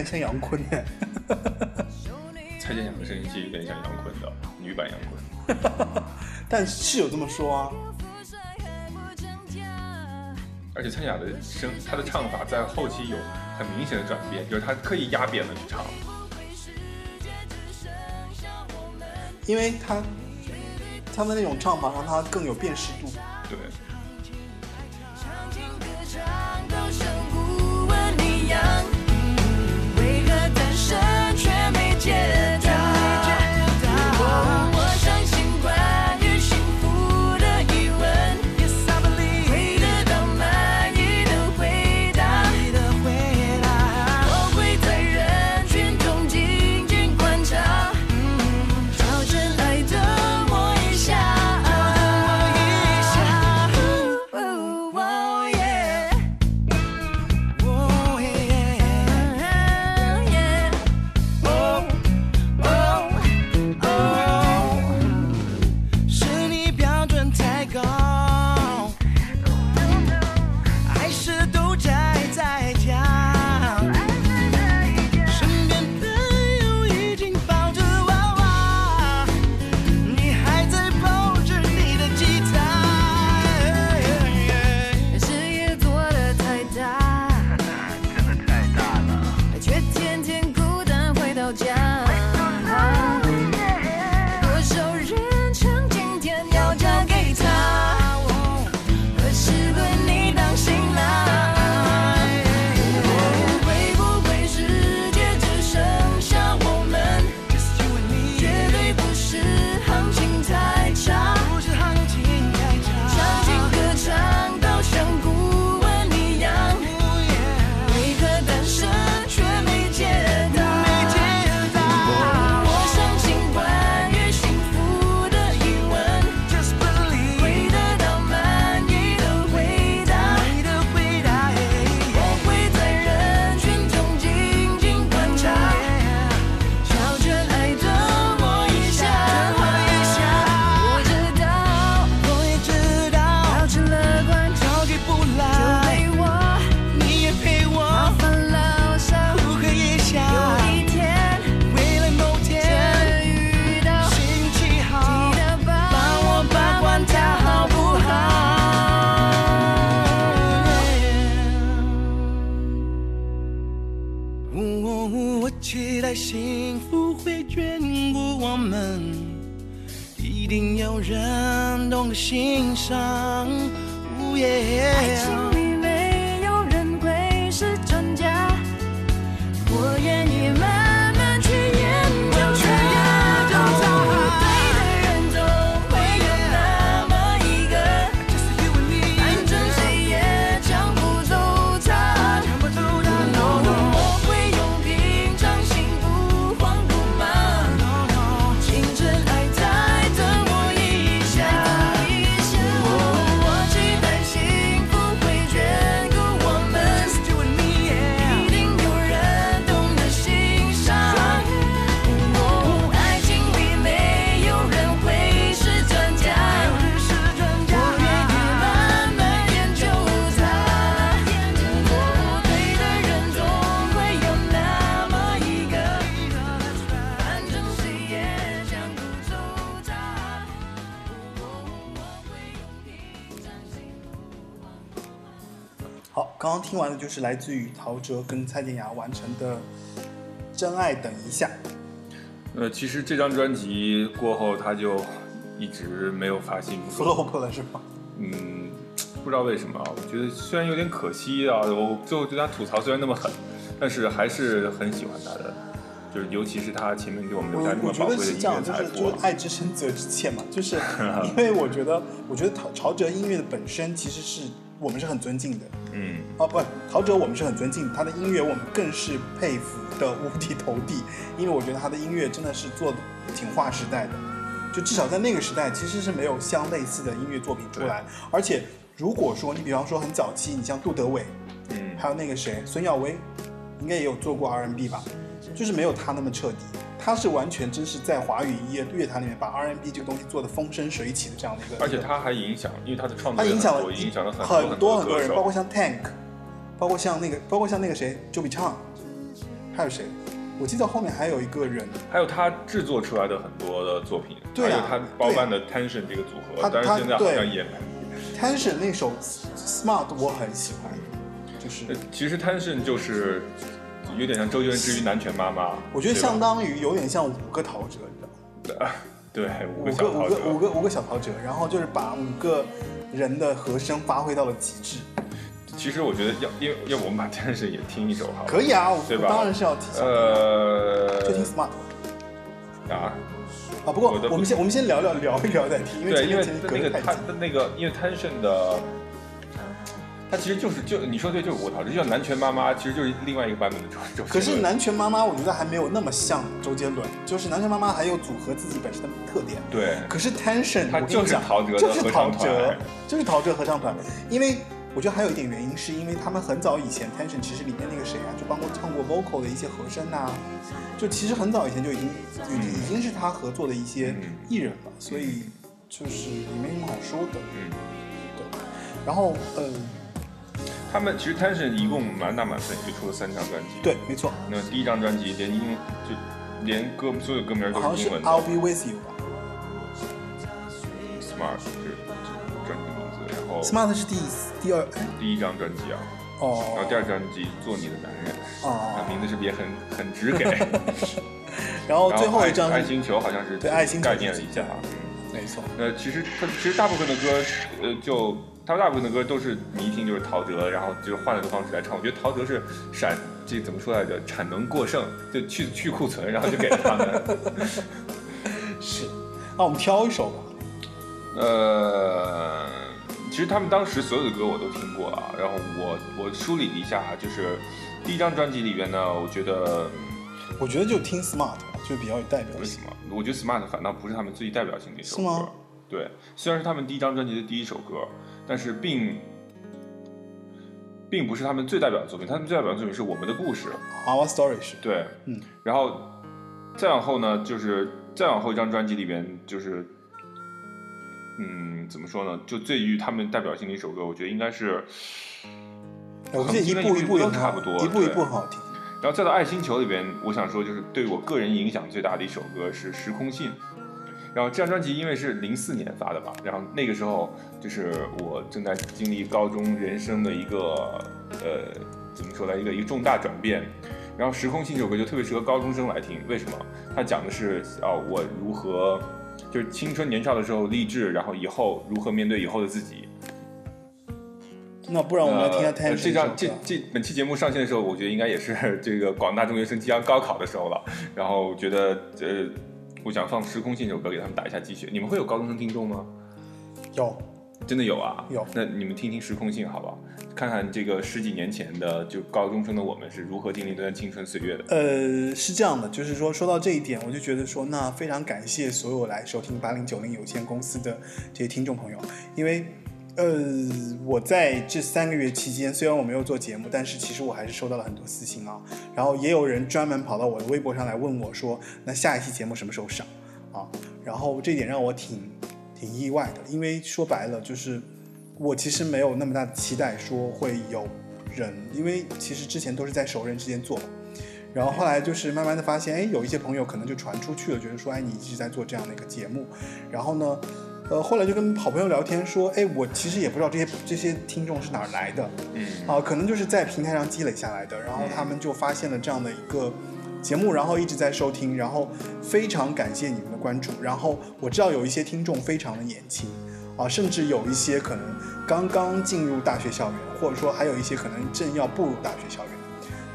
点像杨坤呢。蔡健雅的声音其实有点像杨坤的女版杨坤。但是有这么说啊，而且蔡健雅的声，她的唱法在后期有很明显的转变，就是她刻意压扁了去唱。因为她，她的那种唱法让她更有辨识度。对，唱进歌唱都像顾问一样，是来自于陶喆跟蔡健雅完成的《真爱等一下》。呃，其实这张专辑过后，他就一直没有发新歌。flop 了是吗？嗯，不知道为什么啊，我觉得虽然有点可惜啊，我最后对他吐槽虽然那么狠，但是还是很喜欢他的。就是尤其是他前面给我们留下这我我觉么宝贵的音得是这样，就是就是。爱之深责之切嘛，就是 因为我觉得，我觉得陶陶喆音乐的本身其实是我们是很尊敬的，嗯，哦不，陶喆我们是很尊敬，他的音乐我们更是佩服的五体投地，因为我觉得他的音乐真的是做的挺划时代的，就至少在那个时代其实是没有相类似的音乐作品出来，而且如果说你比方说很早期，你像杜德伟，嗯。还有那个谁孙耀威，应该也有做过 R&B 吧，就是没有他那么彻底。他是完全真是在华语音乐乐坛里面把 R&B 这个东西做的风生水起的这样的一个，而且他还影响，因为他的创作他影响了很多影响了很很多很多人，包括像 Tank，包括像那个，包括像那个谁，周笔畅，还有谁？我记得后面还有一个人，还有他制作出来的很多的作品，对啊还有他包办的 Tension 这个组合，但是现在好对像也 Tension 那首 Smart 我很喜欢，就是呃其实 Tension 就是有点像周杰伦之于南拳妈妈，我觉得相当于有点像五个陶喆，你知道吗？对五五个五个五。个五个小陶喆，然后就是把五个人的和声发挥到了极致。其实我觉得要，因为要不我们把 Tension 也听一首好。可以啊，我对吧当然是要听，呃，就听 Smart 啊，啊。不过我们先我们先聊聊聊一聊再听，因为对，因为前面前面隔那个那个，因为 Tension 的，他其实就是就你说对，就是我陶喆，就叫南拳妈妈，其实就是另外一个版本的周周。可是南拳妈妈，我觉得还没有那么像周杰伦，就是南拳妈妈还有组合自己本身的特点。对，可是 Tension，它我跟你讲，就是陶喆的就是陶合唱团喆，就是陶喆合唱团。因为我觉得还有一点原因，是因为他们很早以前 Tension 其实里面那个谁啊，就帮过唱过 vocal 的一些和声呐、就其实很早以前就已经已经是他合作的一些嗯艺人了，所以就是也没什么好说的。嗯，对，然后呃，他们其实 Tension 一共满打满算也就出了三张专辑。，对，没错，那第一张专辑连英就连歌所有歌名都是是英文的。I'll be with you 吧。，Smart 是专辑名字，然后 Smart 是第第二。哎第一张专辑啊，哦。然后哦第二张专辑做你的男人，啊哦，名字是不是也很很直给？然后最后一张爱星球好像是对爱心球概念了一下。没错，那，其实他其实大部分的歌，呃，就他们大部分的歌都是你一听就是陶喆，然后就是换了个方式来唱。我觉得陶喆是闪，这怎么说来着？产能过剩，就去去库存，然后就给了他们。是。那我们挑一首吧。呃，其实他们当时所有的歌我都听过啊，然后我我梳理了一下，啊就是第一张专辑里边呢，我觉得我觉得就听 Smart，就比较有代表性。为什么？我觉得 Smart 反倒不是他们最具代表性的一首歌。是吗？对，虽然是他们第一张专辑的第一首歌，但是并并不是他们最代表的作品。他们最代表的作品是《我们的故事》。Our Story 是，对，嗯，然后再往后呢，就是再往后一张专辑里边，就是嗯，怎么说呢？就最具他们代表性的一首歌，我觉得应该是。我觉得一步一步也差不多一步一步很好听。然后再到《爱星球》里边，我想说就是对我个人影响最大的一首歌是《时空信》。然后这张专辑因为是零四年发的嘛，然后那个时候就是我正在经历高中人生的一个呃怎么说呢，一个一个重大转变。然后《时空性》这首歌就特别适合高中生来听，为什么？它讲的是哦我如何就是青春年少的时候励志，然后以后如何面对以后的自己。那不然我们来听下呃 Tension 这张这这本期节目上线的时候，我觉得应该也是 这个广大中学生即将高考的时候了。然后我觉得呃，我想放《时空信》这首歌给他们打一下鸡血。你们会有高中生听众吗？有真的有啊，有那你们听听《时空信》好不好？看看这个十几年前的就高中生的我们是如何经历这段青春岁月的。呃，是这样的，就是说说到这一点，我就觉得说，那非常感谢所有来收听八零九零有限公司的这些听众朋友，因为呃，我在这三个月期间，虽然我没有做节目，但是其实我还是收到了很多私信啊，然后也有人专门跑到我的微博上来问我说，那下一期节目什么时候上啊？然后这点让我挺挺意外的，因为说白了就是我其实没有那么大的期待说会有人，因为其实之前都是在熟人之间做。然后后来就是慢慢的发现，哎，有一些朋友可能就传出去了，觉得说，哎，你一直在做这样的一个节目。然后呢，呃，后来就跟好朋友聊天说，哎，我其实也不知道这些这些听众是哪儿来的，嗯啊，可能就是在平台上积累下来的。然后他们就发现了这样的一个节目，然后一直在收听，然后非常感谢你们的关注。然后我知道有一些听众非常的年轻，啊，甚至有一些可能刚刚进入大学校园，或者说还有一些可能正要步入大学校园。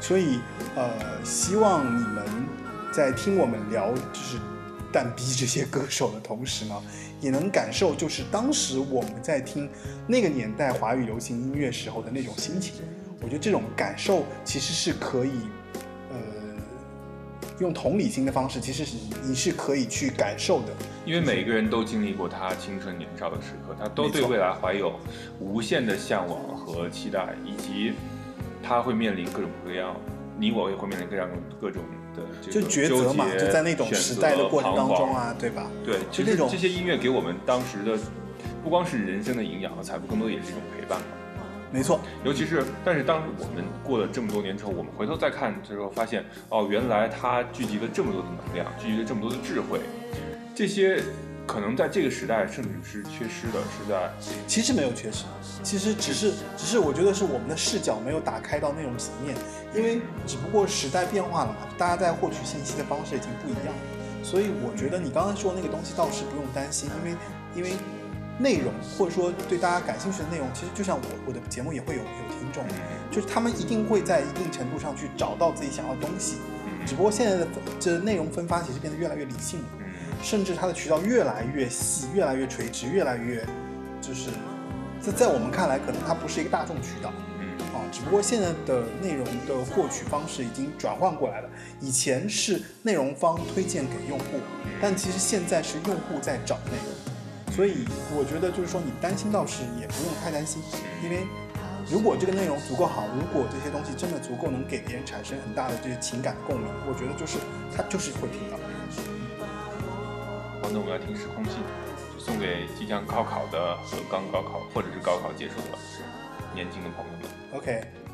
所以，呃，希望你们在听我们聊就是蛋逼这些歌手的同时呢，也能感受就是当时我们在听那个年代华语流行音乐时候的那种心情。我觉得这种感受其实是可以，呃，用同理心的方式，其实是你是可以去感受的。因为每个人都经历过他青春年少的时刻，他都对未来怀有无限的向往和期待，以及他会面临各种各样，你我也会面临各样各种的这就抉择嘛，就在那种时代的过程当中，啊，对吧？对，其实就那种这些音乐给我们当时的不光是人生的营养和财富，更多也是一种陪伴。没错，尤其是，但是当我们过了这么多年之后，我们回头再看的时候，发现哦，原来它聚集了这么多的能量，聚集了这么多的智慧，这些可能在这个时代甚至是缺失的，是在其实没有缺失，其实只是只是我觉得是我们的视角没有打开到那种层面，因为只不过时代变化了嘛，大家在获取信息的方式已经不一样了，所以我觉得你刚才说的那个东西倒是不用担心，因为因为内容或者说对大家感兴趣的内容，其实就像我我的节目也会有有听众，就是他们一定会在一定程度上去找到自己想要的东西，只不过现在的这内容分发其实变得越来越理性了。嗯甚至它的渠道越来越细，越来越垂直，越来越就是在在我们看来，可能它不是一个大众渠道嗯啊，只不过现在的内容的获取方式已经转换过来了。以前是内容方推荐给用户，但其实现在是用户在找内容，所以我觉得就是说你担心倒是也不用太担心，因为。如果这个内容足够好，如果这些东西真的足够能给别人产生很大的这些情感共鸣，我觉得就是它就是会听到。好，那我要听《时空信》，就送给即将高考的和刚高考或者是高考结束的年轻的朋友们。Okay.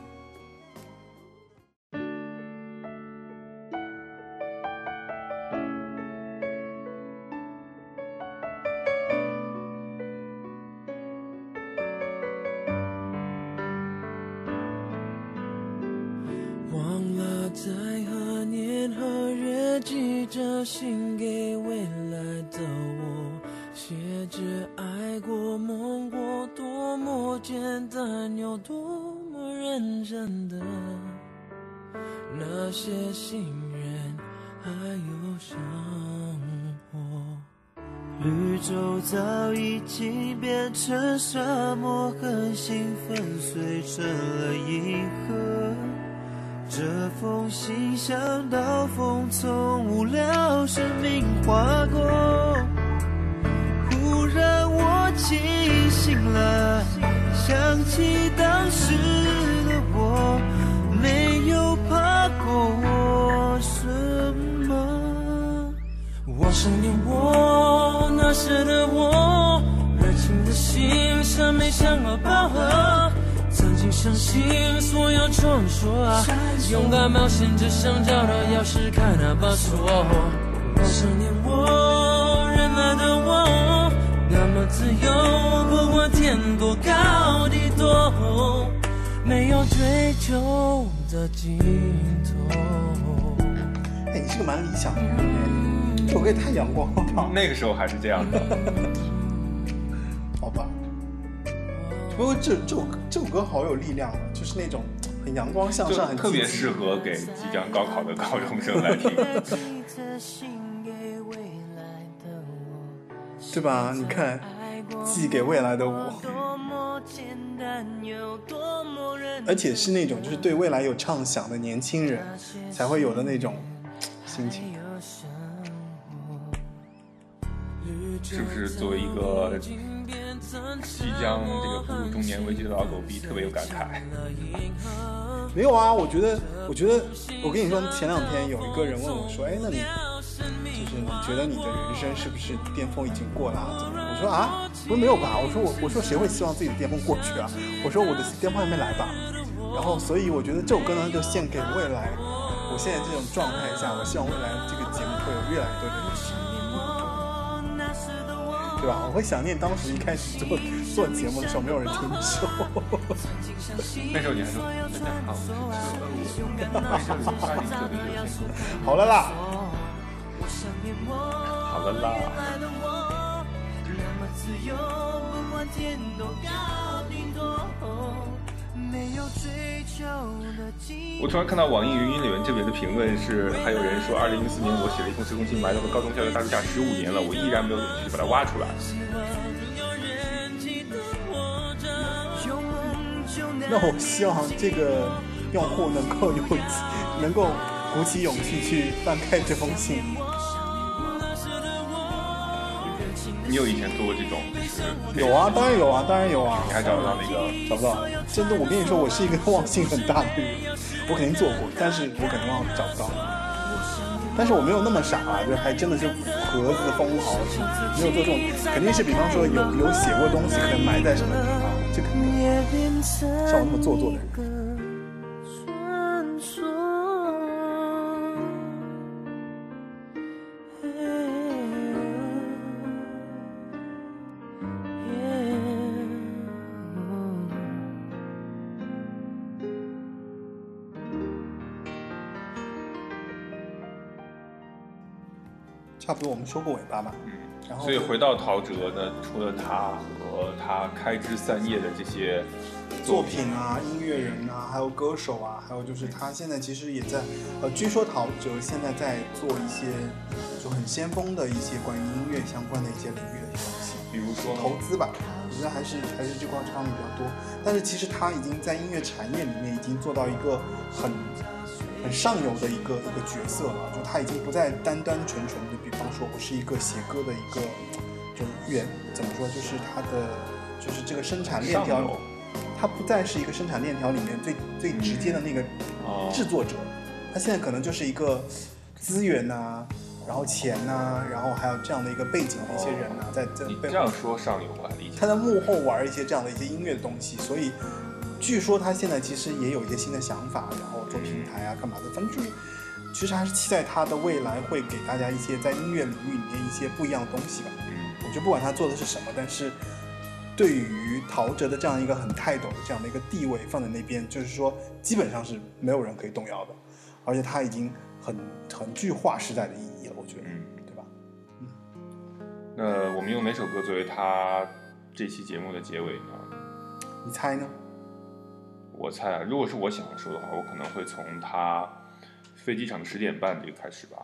些心愿，还有生活。绿洲早已经变成沙漠，恒星粉碎成了银河。这封信像刀锋，从无聊生命划过。忽然我清醒了，想起当时我想念我那时的我，热情的心像没想过饱和。曾经相信所有传说啊，勇敢冒险，只想找到钥匙开那把锁。我想念我原来的我，那么自由，不管天多高地多厚，没有追求的尽头。哎，你是个蛮理想的人，这首歌也太阳光了吧？那个时候还是这样的，好吧。不过这这首这首歌好有力量啊，就是那种很阳光向上，很特别适合给即将高考的高中生来听。对吧？你看，寄给未来的我，而且是那种就是对未来有畅想的年轻人才会有的那种心情。是不是作为一个即将这个步入中年危机的老狗逼，特别有感慨？没有啊，我觉得，我觉得，我跟你说，前两天有一个人问我说，哎，那你就是你觉得你的人生是不是巅峰已经过了、怎么样？我说啊，我说没有吧，我说我我说谁会希望自己的巅峰过去啊？我说我的巅峰还没来吧。然后，所以我觉得这首歌呢，就献给未来。我现在这种状态下，我希望未来这个节目会有越来越多的人听，对吧？我会想念当时一开始做做节目的时候，没有人听秀。那时候你还说大家好，我是车二五，欢迎收听八零九零有限公司。好了啦，好了啦，我突然看到网易云音里面这边的评论是，还有人说，二零零四年我写了一封辞工信，埋到了高中校园大树下十五年了，我依然没有勇气把它挖出来。那我希望这个用户能够有能够鼓起勇气去翻开这封信。你有以前做过这种，就是有啊，当然有啊，当然有啊。你还找得到那个？找不到，真的，我跟你说，我是一个忘性很大的人，我肯定做过，但是我肯定忘找不到。但是我没有那么傻啊，就还真的是盒子封好，没有做这种，肯定是比方说有有写过东西，可能埋在什么地方，这肯定像我那么做作的人。差不多我们收个尾巴吧。然后所以回到陶喆呢，除了他和他开枝散叶的这些作品啊、音乐人啊，还有歌手啊，还有就是他现在其实也在，呃，据说陶喆现在在做一些就很先锋的一些关于音乐相关的一些领域的东西，比如说投资吧，我觉得还是还是这块方面比较多。但是其实他已经在音乐产业里面已经做到一个很很上游的一个一个角色了，就他已经不再单单纯纯的，比方说我是一个写歌的一个，就原怎么说，就是他的就是这个生产链条，他不再是一个生产链条里面最最直接的那个哦制作者，他现在可能就是一个资源呐、然后钱呐、然后还有这样的一个背景的一些人呐、在在背后你这样说上游我还理解。他在幕后玩一些这样的一些音乐的东西，所以据说他现在其实也有一些新的想法，然后做平台啊干嘛的，反正就是其实还是期待他的未来会给大家一些在音乐领域里面一些不一样的东西吧。嗯我觉得不管他做的是什么，但是对于陶喆的这样一个很泰斗的这样的一个地位放在那边，就是说基本上是没有人可以动摇的，而且他已经很很具划时代的意义了，我觉得，嗯，对吧？嗯那我们用哪首歌作为他这期节目的结尾呢？你猜呢？我猜啊，如果是我想说的话，我可能会从他飞机场的十点半这个开始吧。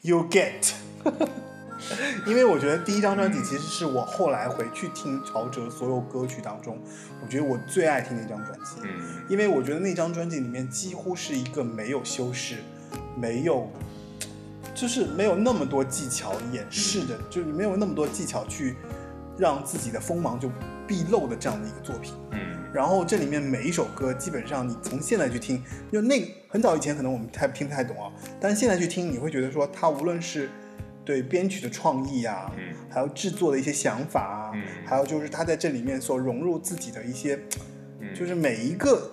You get，因为我觉得第一张专辑其实是我后来回去听陶喆所有歌曲当中，我觉得我最爱听的一张专辑，嗯因为我觉得那张专辑里面几乎是一个没有修饰，没有，就是没有那么多技巧掩饰的，就是没有那么多技巧去让自己的锋芒就毕露的这样的一个作品。嗯然后这里面每一首歌，基本上你从现在去听，就那很早以前可能我们太听不太懂啊，但是现在去听，你会觉得说它无论是对编曲的创意啊，嗯。还有制作的一些想法啊，嗯。还有就是他在这里面所融入自己的一些，嗯，就是每一个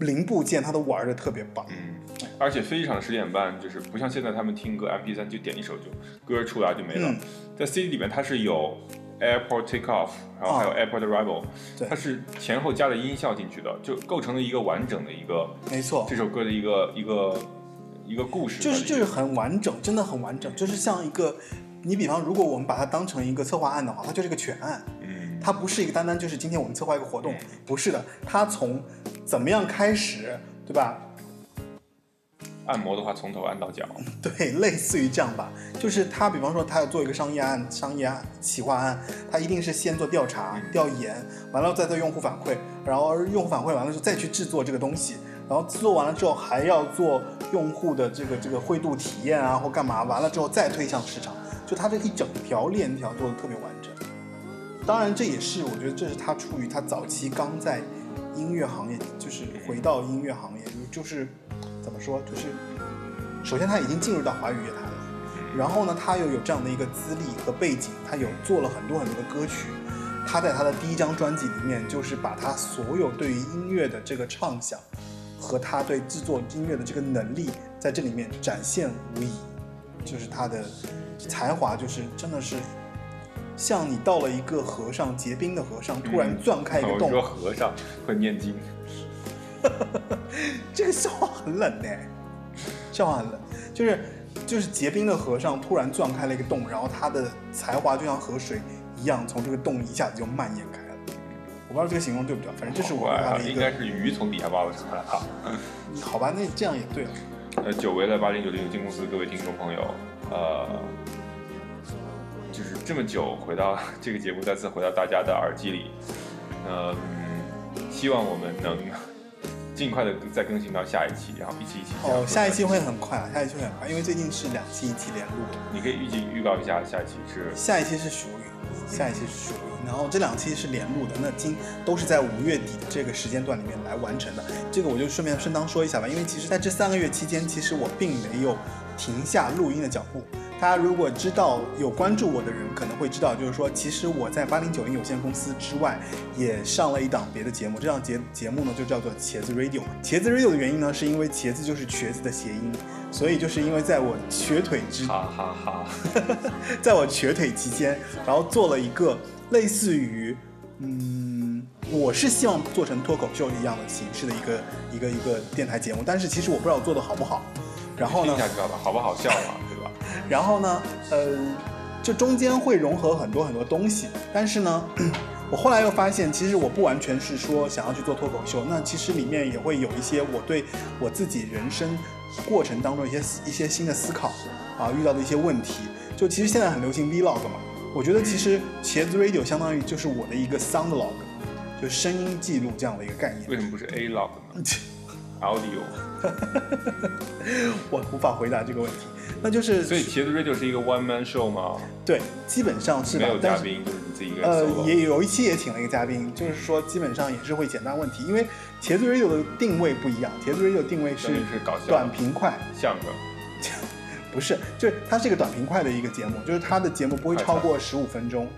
零部件他都玩的特别棒。嗯，而且飞机场十点半就是不像现在他们听歌 MP 三就点一首就歌出来就没了，嗯。在 CD 里面它是有 Airport Takeoff，然后还有哦 Airport Arrival，、对它是前后加了音效进去的，就构成了一个完整的一个没错这，首歌的一个一个一个故事，就是就是很完整，真的很完整，就是像一个，你比方如果我们把它当成一个策划案的话，它就是个全案。嗯它不是一个单单就是今天我们策划一个活动嗯，不是的，它从怎么样开始，对吧？按摩的话从头按到脚，对，类似于这样吧，就是他，比方说他要做一个商业案、商业案企划案，他一定是先做调查、调研，完了再做用户反馈，然后用户反馈完了之后再去制作这个东西，然后制作完了之后还要做用户的这个这个灰度体验啊或干嘛，完了之后再推向市场，就他这一整条链条做的特别完整。当然，这也是我觉得这是他出于他早期刚在音乐行业，就是回到音乐行业，就就是怎么说，就是首先他已经进入到华语乐坛了，然后呢，他又有这样的一个资历和背景，他有做了很多很多的歌曲。他在他的第一张专辑里面，就是把他所有对于音乐的这个畅想和他对制作音乐的这个能力，在这里面展现无疑，就是他的才华，就是真的是像你到了一个和尚结冰的和尚，突然钻开一个洞，我说和尚会念经，这个笑话很冷呢，笑话很冷，就是就是结冰的河上突然钻开了一个洞，然后他的才华就像河水一样从这个洞一下子就蔓延开了，我不知道这个形容对不对，反正这是我哇对他的一个应该是鱼从底下挖了出来啊。好吧，那这样也对了。呃，久违了八零九零有限公司各位听众朋友，呃，就是这么久回到这个节目，再次回到大家的耳机里，嗯、希望我们能尽快的再更新到下一期，然后一期一期哦，下一期会很快啊，下一期会很快，因为最近是两期一期连录的。你可以预计预告一下下一期是下一期是属于，下一期是属于，然后这两期是连录的，那今都是在五月底的这个时间段里面来完成的。这个我就顺便顺当说一下吧，因为其实在这三个月期间，其实我并没有停下录音的脚步。大家如果知道有关注我的人，可能会知道，就是说，其实我在八零九零有限公司之外，也上了一档别的节目。这档节节目呢，就叫做茄子 Radio。茄子 Radio 的原因呢，是因为茄子就是瘸子的谐音，所以就是因为在我瘸腿之哈哈哈 在我瘸腿期间，然后做了一个类似于，嗯，我是希望做成脱口秀一样的形式的一个一个一个电台节目，但是其实我不知道我做的好不好。然后呢听，下知道吧？好不好笑嘛，对吧？然后呢，呃，这中间会融合很多很多东西，但是呢，我后来又发现，其实我不完全是说想要去做脱口秀，那其实里面也会有一些我对我自己人生过程当中一些一些新的思考啊，遇到的一些问题。就其实现在很流行 vlog 嘛，我觉得其实茄子 radio 相当于就是我的一个 sound log，就声音记录这样的一个概念。为什么不是 A log 呢？Audio，我无法回答这个问题，那就是所以茄子 Radio 是一个 one man show 吗？对，基本上是吧没有？嘉宾，就是你自己一个人呃。也有一期也请了一个嘉宾，就是说基本上也是会简单问题，因为茄子 radio 的定位不一样，茄子 radio 定位是短平快，相声，不是，就是它是一个短平快的一个节目，就是它的节目不会超过十五分钟，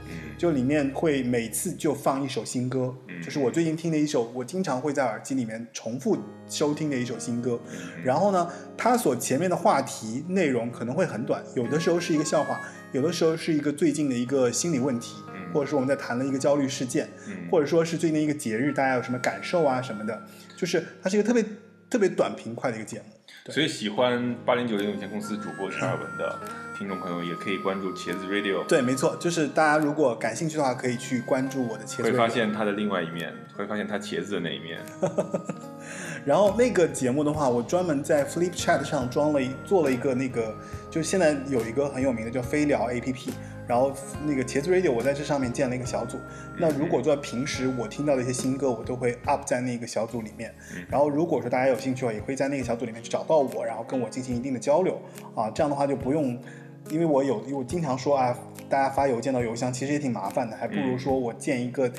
就里面会每次就放一首新歌，嗯。就是我最近听的一首，我经常会在耳机里面重复收听的一首新歌。嗯。然后呢，它所前面的话题内容可能会很短，有的时候是一个笑话，有的时候是一个最近的一个心理问题，嗯。或者说我们在谈了一个焦虑事件，嗯。或者说是最近的一个节日，大家有什么感受啊什么的，就是它是一个特别特别短平快的一个节目。对。所以喜欢八零九零有限公司主播陈尔文的听众朋友，也可以关注茄子 Radio，对，没错，就是大家如果感兴趣的话，可以去关注我的茄子会。发现他的另外一面，会发现他茄子的那一面。然后那个节目的话，我专门在 Flip Chat 上装了一做了一个那个，就现在有一个很有名的叫飞聊 APP，然后那个茄子 Radio 我在这上面建了一个小组。那如果说平时我听到的一些新歌，我都会 up 在那个小组里面。然后如果说大家有兴趣的话，也会在那个小组里面去找到我，然后跟我进行一定的交流啊。这样的话就不用，因为我有我经常说啊，大家发邮件到邮箱其实也挺麻烦的，还不如说我建一个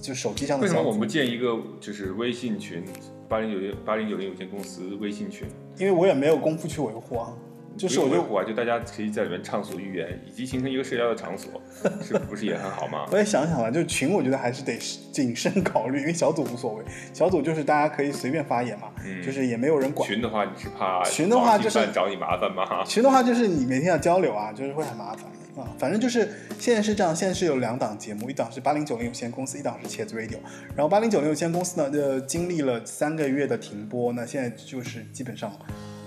就手机上的为什么我们不。建一个就是微信群，八零九零八零九零有限公司微信群？因为我也没有功夫去维护啊，就是我就不用维护啊，就大家可以在里面畅所欲言，以及形成一个社交的场所，是不是也很好吗？我也想想了，就群我觉得还是得谨慎考虑，因为小组无所谓，小组就是大家可以随便发言嘛，嗯就是也没有人管。群的话，你是怕群的话就是找你麻烦吗？群的话就是你每天要交流啊，就是会很麻烦啊。反正就是现在是这样，现在是有两档节目，一档是八零九零有限公司，一档是茄子 Radio。然后八零九零有限公司呢，呃，经历了三个月的停播，那现在就是基本上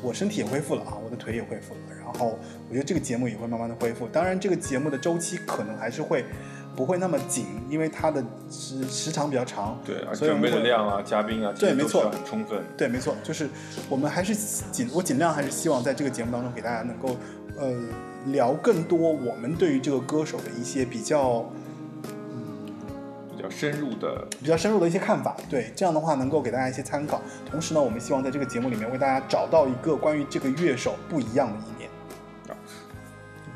我身体也恢复了啊，我的腿也恢复了，然后我觉得这个节目也会慢慢的恢复。当然，这个节目的周期可能还是会不会那么紧，因为它的时时长比较长。对，而准备的量啊、嘉宾啊，对没错很充分。对，没错，就是我们还是尽我尽量还是希望在这个节目当中给大家能够呃聊更多我们对于这个歌手的一些比较比较深入的，比较深入的一些看法。对，这样的话能够给大家一些参考。同时呢，我们希望在这个节目里面为大家找到一个关于这个乐手不一样的一面。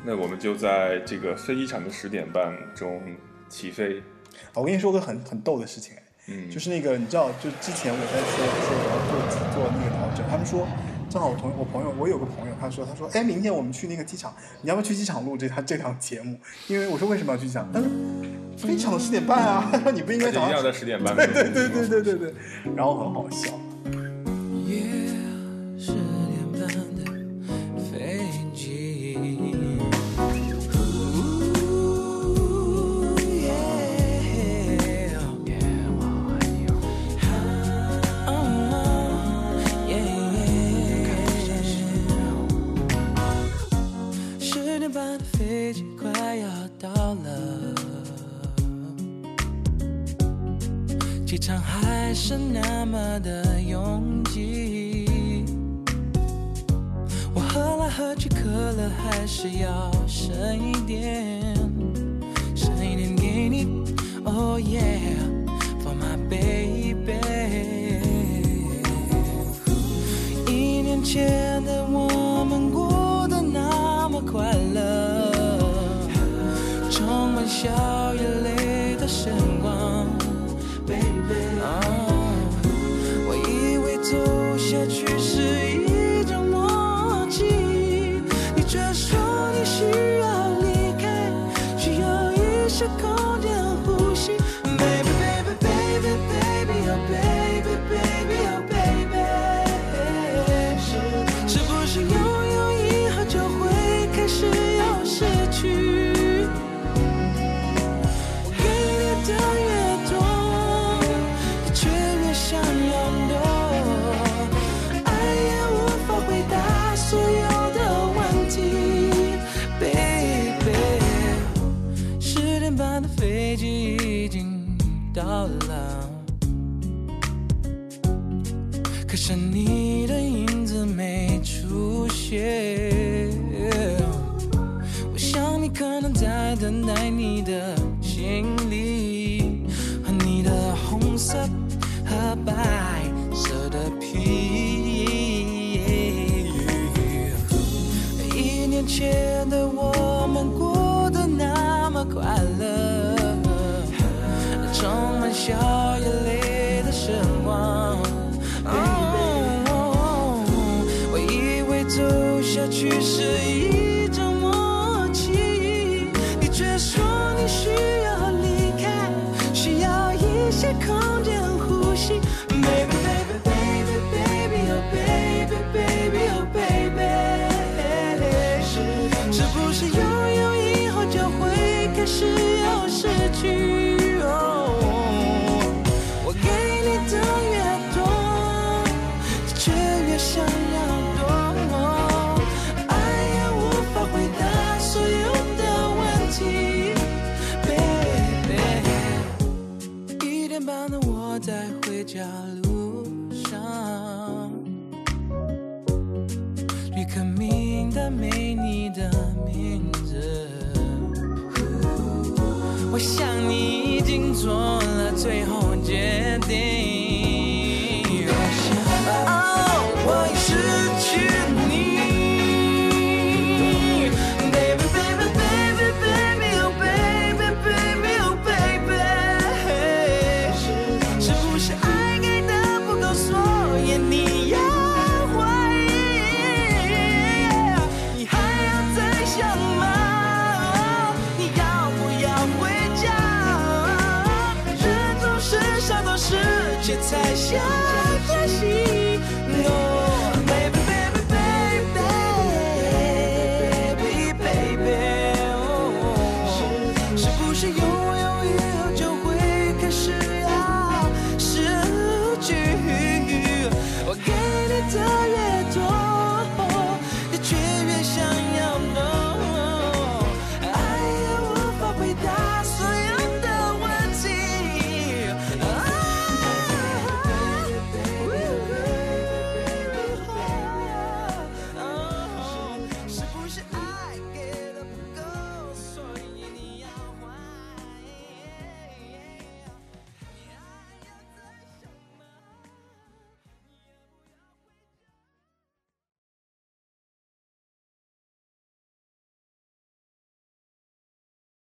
那我们就在这个飞机场的十点半中起飞。我跟你说个很很逗的事情，哎，嗯，就是那个你知道，就之前我在说说我要做做那个调整，他们说，正好我同我朋友，我有个朋友，他说他说，哎，明天我们去那个机场，你要不要去机场录这他这档节目？因为我说为什么要去机场？他说飞机场十点半啊，他说你不应该而且一定要早上在十点半。对对对对对对对，然后很好笑。Yeah，到了机场还是那么的拥挤。我喝来喝去可乐还是要剩一点剩一点给你。Oh yeah for my baby 一年前的我们过笑眼泪